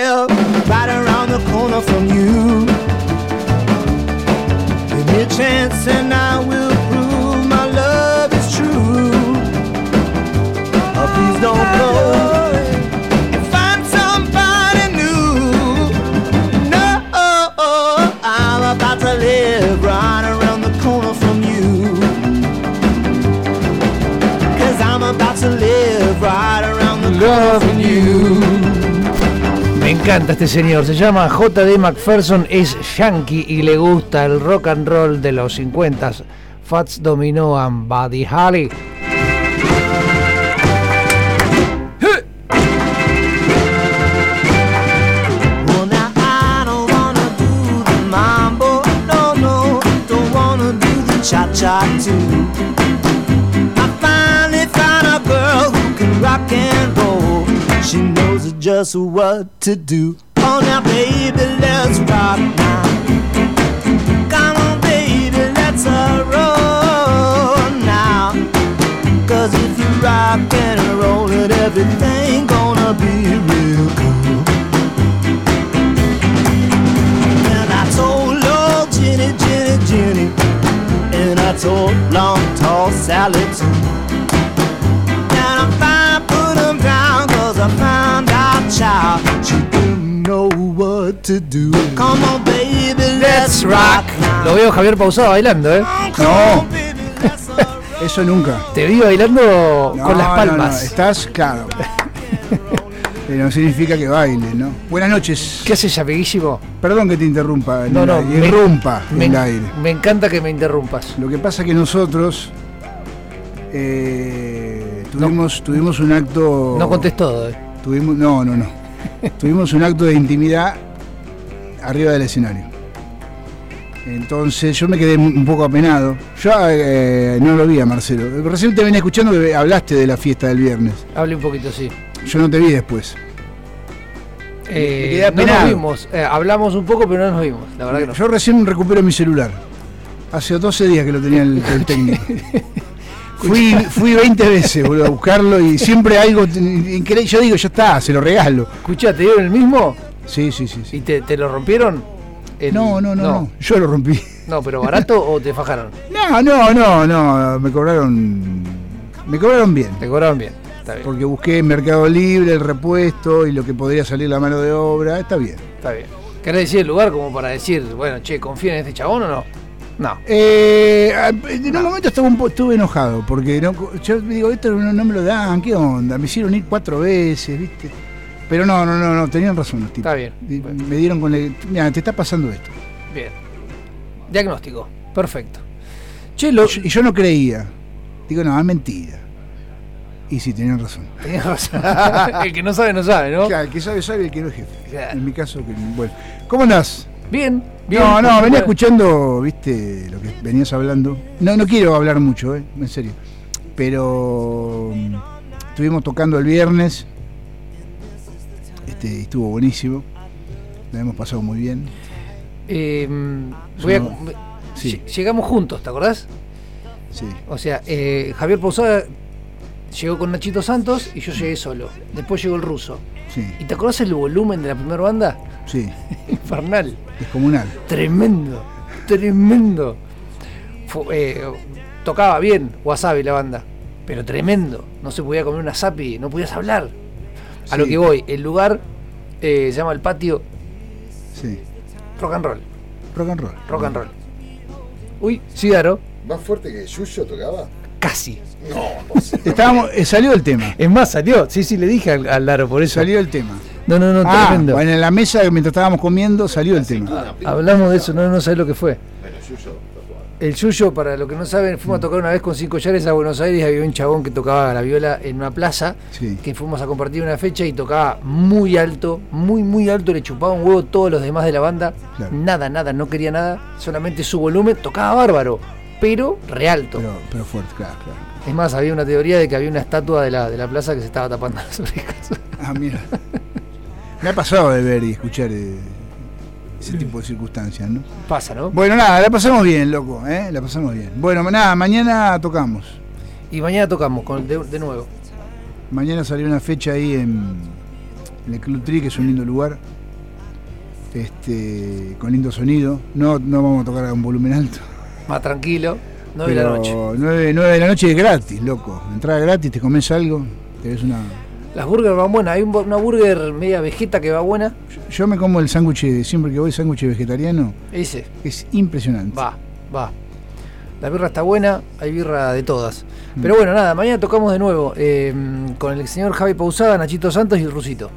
Live right around the corner from you. Give me a chance and I will prove my love is true. Oh, please don't go and find somebody new. No, I'm about to live right around the corner from you. Cause I'm about to live right around the corner from you. Me encanta este señor, se llama J.D. McPherson, es yankee y le gusta el rock and roll de los 50 Fats Domino and Buddy Holly. Just what to do. Oh, now baby, let's rock now. Come on, baby, let's uh, roll now. Cause if you rock and roll it, everything gonna be real cool. And I told old Jenny, Jenny, Jenny, and I told long, tall Sally too. To do. Come on, baby, let's rock now. Lo veo Javier Pausado bailando, ¿eh? No. Eso nunca. Te vi bailando No, con las palmas. no, Estás, claro. Eh, no significa que baile, ¿no? Buenas noches. ¿Qué haces, amiguísimo? Perdón que te interrumpa. No, no, me- irrumpa en Me, el aire. me encanta que me interrumpas. Lo que pasa es que nosotros eh, tuvimos, tuvimos un acto. No contés todo, eh. Tuvimos, no, no, no. tuvimos un acto de intimidad arriba del escenario. Entonces yo me quedé un poco apenado. Yo eh, no lo vi a Marcelo. Recién te venía escuchando que hablaste de la fiesta del viernes. Hable un poquito, sí. Yo no te vi después. Eh, quedé no nos apenado. vimos. Eh, hablamos un poco, pero no nos vimos. La verdad que no. Yo recién recupero mi celular. Hace 12 días que lo tenía el, el técnico. Fui, fui 20 veces boludo, a buscarlo y siempre algo. Yo digo, ya está, se lo regalo. Escuchá, ¿te dieron el mismo? Sí, sí, sí. sí. ¿Y te, te lo rompieron? El- No, no, no, no, Yo lo rompí. No, pero barato o te fajaron? No, no, no, no. Me cobraron. Me cobraron bien. Te cobraron bien. Está bien. Porque busqué Mercado Libre el repuesto y lo que podría salir la mano de obra. Está bien. Está bien. ¿Querés decir el lugar como para decir, bueno, che, ¿confían en este chabón o no? No. Eh, en un momento estaba un estuve enojado porque no, yo digo, esto no, no me lo dan, ¿qué onda? Me hicieron ir cuatro veces, ¿viste? Pero no, no, no, no, tenían razón los tipos. Está bien. Y Me dieron con el. Mira, te está pasando esto. Bien. Diagnóstico. Perfecto. Che, lo, Y yo, y no creía. Digo, no, es mentira. Y sí, tenían razón. Tenías razón. el que no sabe, no sabe, ¿no? Claro, el que sabe, sabe, el que no es jefe. Claro. En mi caso, que, bueno. ¿Cómo andás? Bien, bien. no, no, venía Bueno, escuchando, viste, lo que venías hablando. No, no quiero hablar mucho, eh, en serio. Pero mm, estuvimos tocando el viernes. Este, estuvo buenísimo. La hemos pasado muy bien. eh, voy a- No. Sí. Ll- Llegamos juntos, ¿te acordás? Sí. O sea, eh, Javier Posada llegó con Nachito Santos y yo llegué solo. Después llegó el ruso. Sí, ¿Y te acordás el volumen de la primera banda? sí, Infernal. descomunal. Tremendo. Tremendo. Eh, tocaba bien Wasabi la banda. Pero tremendo. No se podía comer una zapi, no podías hablar. A lo que voy, el lugar eh, se llama el patio Sí. Rock and Roll. Rock and roll. Rock and Roll. Uy, sí, Daro. ¿Más fuerte que Yuyo tocaba? Casi. Estábamos, eh, salió el tema. Es más, salió. Sí, sí, le dije al, al Daro por eso. Salió el tema. No, no, no, Ah, tremendo. bueno, en la mesa mientras estábamos comiendo salió el tema. Hablamos de eso, no, no sabés lo que fue. Bueno, Yuyo. El Yuyo, para los que no saben, fuimos a tocar una vez con Cinco Llares a Buenos Aires y había un chabón que tocaba la viola en una plaza, Sí. que fuimos a compartir una fecha y tocaba muy alto, muy, muy alto, le chupaba un huevo todos los demás de la banda, Claro. nada, nada, no quería nada, solamente su volumen, tocaba bárbaro, pero re alto. Pero, pero fuerte, claro, claro. Es más, había una teoría de que había una estatua de la, de la plaza que se estaba tapando las orejas. Ah, mira. Me ha pasado de ver y escuchar eh, ese tipo de circunstancias, ¿no? Pasa, ¿no? Bueno, nada, la pasamos bien, loco, ¿eh? La pasamos bien. Bueno, nada, mañana tocamos. Y mañana tocamos con, de, de nuevo. Mañana salió una fecha ahí en, en el Club Tri, que es un lindo lugar. Este, con lindo sonido. No, no vamos a tocar a un volumen alto. Más tranquilo, 9 de la noche. 9, de la noche es gratis, loco. Entrada gratis, te comes algo, te ves una. Las burgers van buenas, hay una burger media vegeta que va buena. Yo me como el sándwich, siempre que voy, sándwich vegetariano. Ese, Es impresionante. va, va. La birra está buena, hay birra de todas. Mm. Pero bueno, nada, mañana tocamos de nuevo eh, con el señor Javi Pausada, Nachito Santos y el Rusito.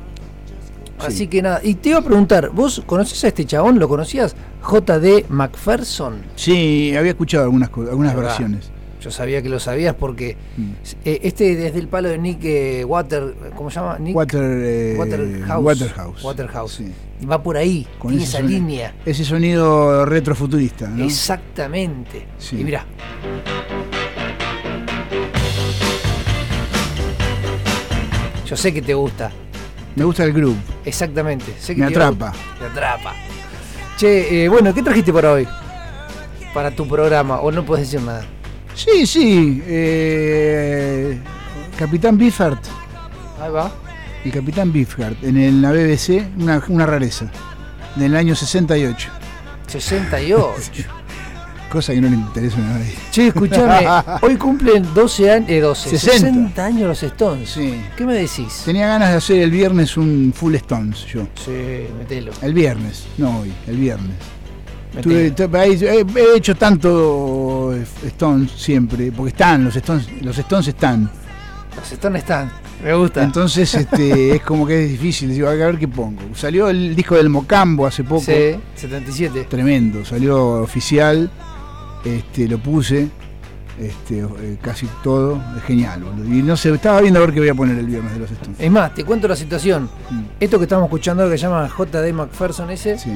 Así Sí. que nada, y te iba a preguntar, ¿vos conocés a este chabón? ¿Lo conocías? JD McPherson. Sí, había escuchado algunas, algunas versiones. Yo sabía que lo sabías porque Mm. eh, este desde el palo de Nick eh, Water, ¿cómo se llama? Nick Water, eh, Waterhouse. Waterhouse. Waterhouse. Sí. Va por ahí, Con tiene esa sonido- línea. Ese sonido retrofuturista, ¿no? Exactamente. Sí. Y mirá. Yo sé que te gusta. Me gusta el groove. Exactamente. Sé que Me atrapa. Te atrapa. Che, eh, bueno, ¿qué trajiste para hoy? Para tu programa, o no puedes decir nada. Sí, sí. eh, Capitán Beefheart. Ahí va. El Capitán Beefheart. En el, la BBC, una, una rareza. Del año 68. 68. Cosa que no le interesa a nadie. che, escuchame. Hoy cumplen 12 años. Eh, 12. 60. 60 años los Stones. Sí. ¿Qué me decís? Tenía ganas de hacer el viernes un Full Stones, yo. Sí, metelo. El viernes, no hoy, el viernes. Tuve- ahí- he, he hecho tanto Stones siempre, porque están, los Stones, los Stones están. Los Stones están. Me gusta. Entonces este, es como que es difícil. Digo, a ver qué pongo. Salió el disco del Mocambo hace poco. Sí, 77. Tremendo. Salió oficial. Este, lo puse. Este, eh, casi todo. Es genial, boludo. Y no sé, estaba viendo a ver qué voy a poner el viernes de los Stones. Es más, te cuento la situación. Mm. Esto que estamos escuchando ahora que se llama JD McPherson ese, Sí.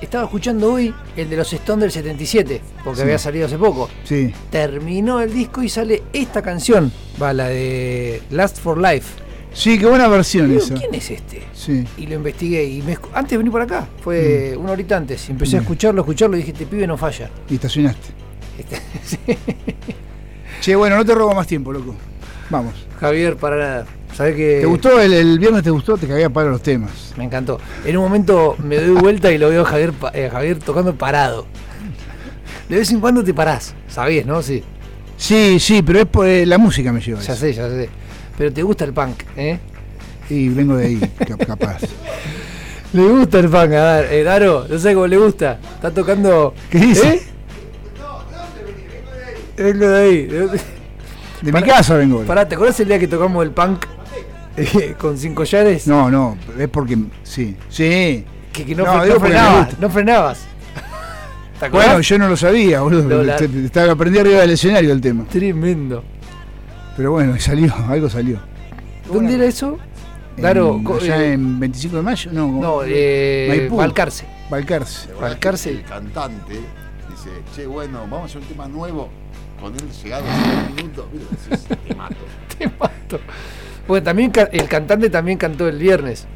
Estaba escuchando hoy el de los Stones del 77, porque Sí. había salido hace poco. Sí. Terminó el disco y sale esta canción, va la de Last for Life. Sí, qué buena versión Digo, esa. ¿Quién es este? Sí. Y lo investigué y me antes de venir por acá, fue Mm. una horita antes, empecé a escucharlo, a escucharlo y dije, este pibe no falla. Y estacionaste. Este- Che, bueno, no te robo más tiempo, loco. Vamos. Javier, para nada. ¿Sabés que ¿Te gustó el, el viernes? ¿Te gustó? Te cagué a palo los temas. Me encantó. En un momento me doy vuelta y lo veo a Javier, eh, Javier tocando parado. De vez en cuando te parás, sabías, ¿no? Sí. Sí, sí, pero es por eh, la música me lleva. Ya eso. sé, ya sé. Pero te gusta el punk, ¿eh? Y vengo de ahí, cap- capaz. Le gusta el punk, a ver, eh, Daro, no sé cómo le gusta. Está tocando. ¿Qué dice? ¿Eh? Vengo de ahí. ¿De dónde? De mi casa vengo. Pará, ¿te acuerdas el día que tocamos el punk con cinco llares? No, no, es porque. Sí, sí. Que, que no, No, fre- no frenabas. No frenabas. Bueno, yo no lo sabía, boludo. No, la- Estaba aprendí arriba del escenario el tema. Tremendo. Pero bueno, salió, algo salió. ¿Dónde era eso? Allá eh, en 25 de mayo, no. No, eh, Maipú. Balcarce. Balcarce. Balcarce. El cantante dice, che, bueno, vamos a hacer un tema nuevo. Con él llegado a 5 minutos, mira, te mato. Te mato. Bueno, también el cantante también cantó el viernes.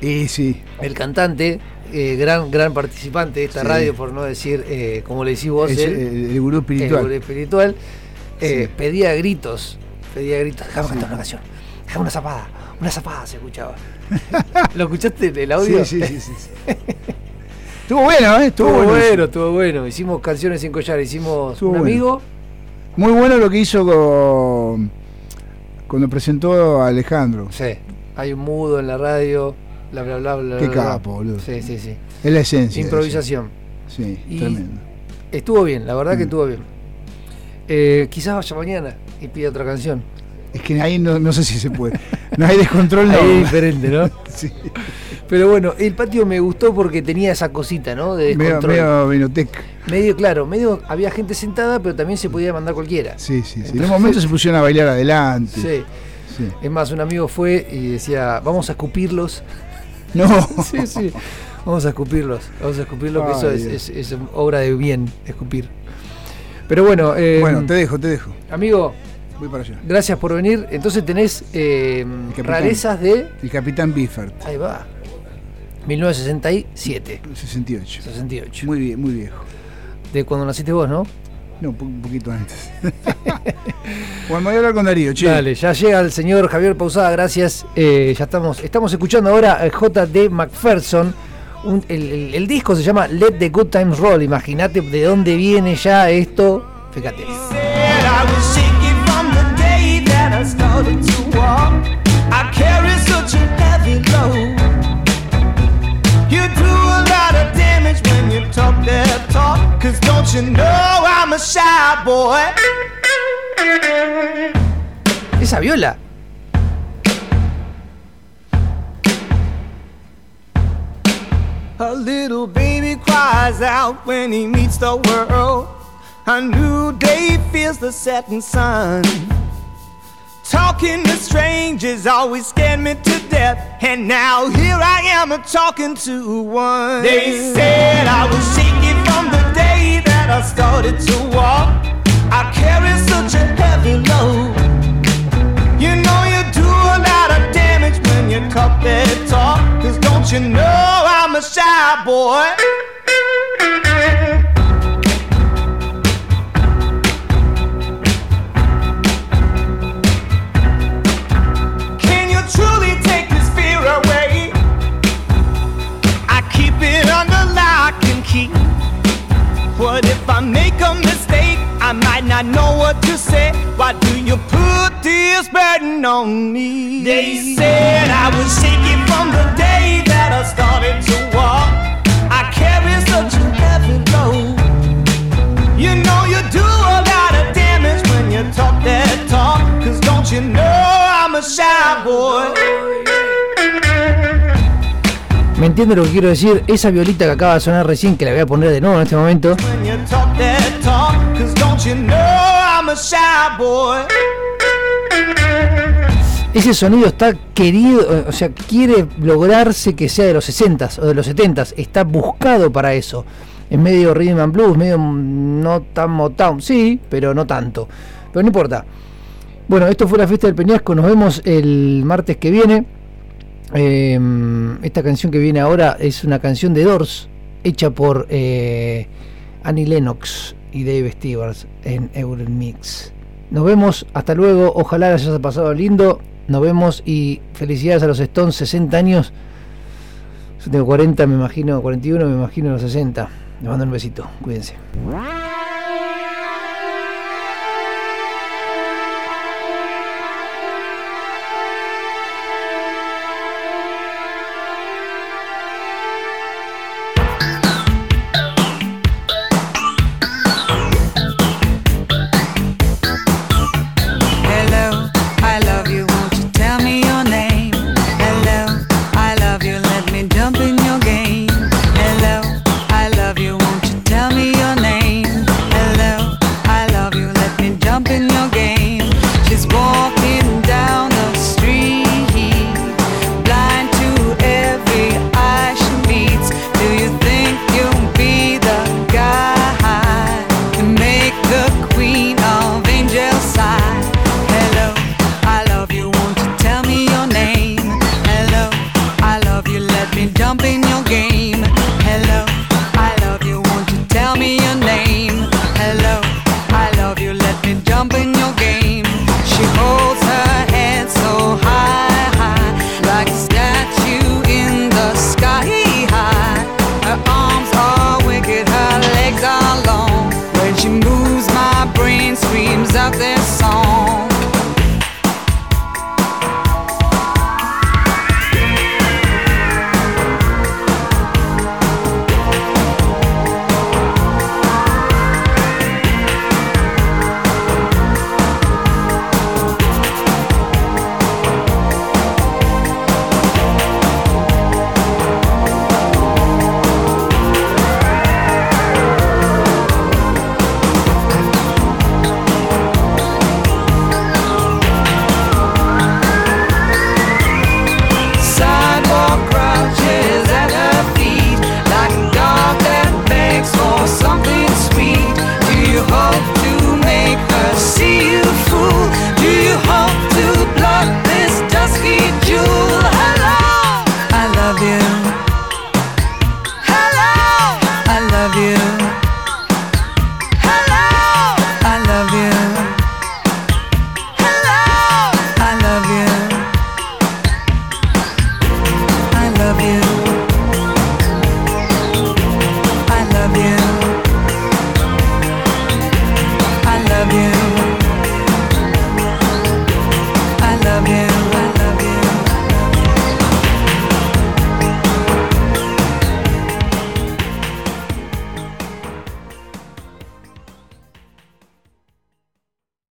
Y sí. El cantante, eh, gran gran participante de esta Sí. radio, por no decir, eh, como le decís vos, Es él, el, el gurú espiritual. el gurú espiritual, eh, Sí. pedía gritos, pedía gritos, déjame cantar una canción, déjame una zapada, una zapada se escuchaba. ¿Lo escuchaste el audio? Sí, sí, sí, sí. Estuvo bueno, ¿eh? Estuvo, Estuvo bueno. bueno, estuvo bueno. Hicimos canciones sin collar, hicimos Estuvo un bueno. amigo. Muy bueno lo que hizo con, cuando presentó a Alejandro. Sí, hay un mudo en la radio, bla bla bla bla. Qué bla, capo, boludo. Sí, sí, sí. Es la esencia. Improvisación. Sí, Y- tremendo. Estuvo bien, la verdad que Mm. estuvo bien. Eh, quizás vaya mañana y pida otra canción. Es que ahí no, no sé si se puede. No hay descontrol, no. Ahí es diferente, ¿no? Sí. Pero bueno, el patio me gustó porque tenía esa cosita, ¿no? De Medio, descontrol. medio vinoteca. Medio, claro, medio había gente sentada, pero también se podía mandar cualquiera. Sí, sí, sí. En un momento se pusieron a bailar adelante. Sí. Sí. Es más, un amigo fue y decía, vamos a escupirlos. No. sí, sí. Vamos a escupirlos. Vamos a escupirlos, que eso es, Dios. es- es obra de bien, escupir. Pero bueno, eh, Bueno, te dejo, te dejo. amigo, Voy para allá. gracias por venir. Entonces tenés eh, capitán. rarezas de... El capitán Biffert, Ahí va. 1967, 68. 68. Muy, vie- muy viejo. De cuando naciste vos, ¿no? No, un po- un poquito antes. bueno, voy a hablar con Darío, che. Dale, ya llega el señor Javier Pausada, gracias. Eh, ya estamos, estamos escuchando ahora a J.D. McPherson. Un- el, el- el disco se llama Let the Good Times Roll. Imagínate de dónde viene ya esto. Fíjate. You do a lot of damage when you talk that talk. Cause don't you know I'm a shy boy? Esa viola. A little baby cries out when he meets the world. A new day feels the setting sun. Talking to strangers always scared me to death. And now here I am talking to one. They said I was shaking from the day that I started to walk. I carry such a heavy load. You know you do a lot of damage when you talk that talk. Cause don't you know I'm a shy boy? What if I make a mistake? I might not know what to say. Why do you put this burden on me? They said I was shaking from the day that I started to walk. I carry such a heavy load. You know you do a lot of damage when you talk that talk. Cause don't you know I'm a shy ¿Me entiende lo que quiero decir? Esa violita que acaba de sonar recién, que la voy a poner de nuevo en este momento, ese sonido está querido, eh, o sea, quiere lograrse que sea de los 60s o de los 70s, está buscado para eso. Es medio rhythm and blues, medio no tan Motown, sí, pero no tanto. Pero no importa. Bueno, esto fue la fiesta del Peñasco, nos vemos el martes que viene. Eh, esta canción que viene ahora es una canción de Doors, hecha por eh, Annie Lennox y Dave Stevens en Euromix. Nos vemos, hasta luego, ojalá haya pasado lindo. Nos vemos y felicidades a los Stones, 60 años. Yo tengo 40, me imagino, 41, me imagino los 60. Les mando un besito, cuídense.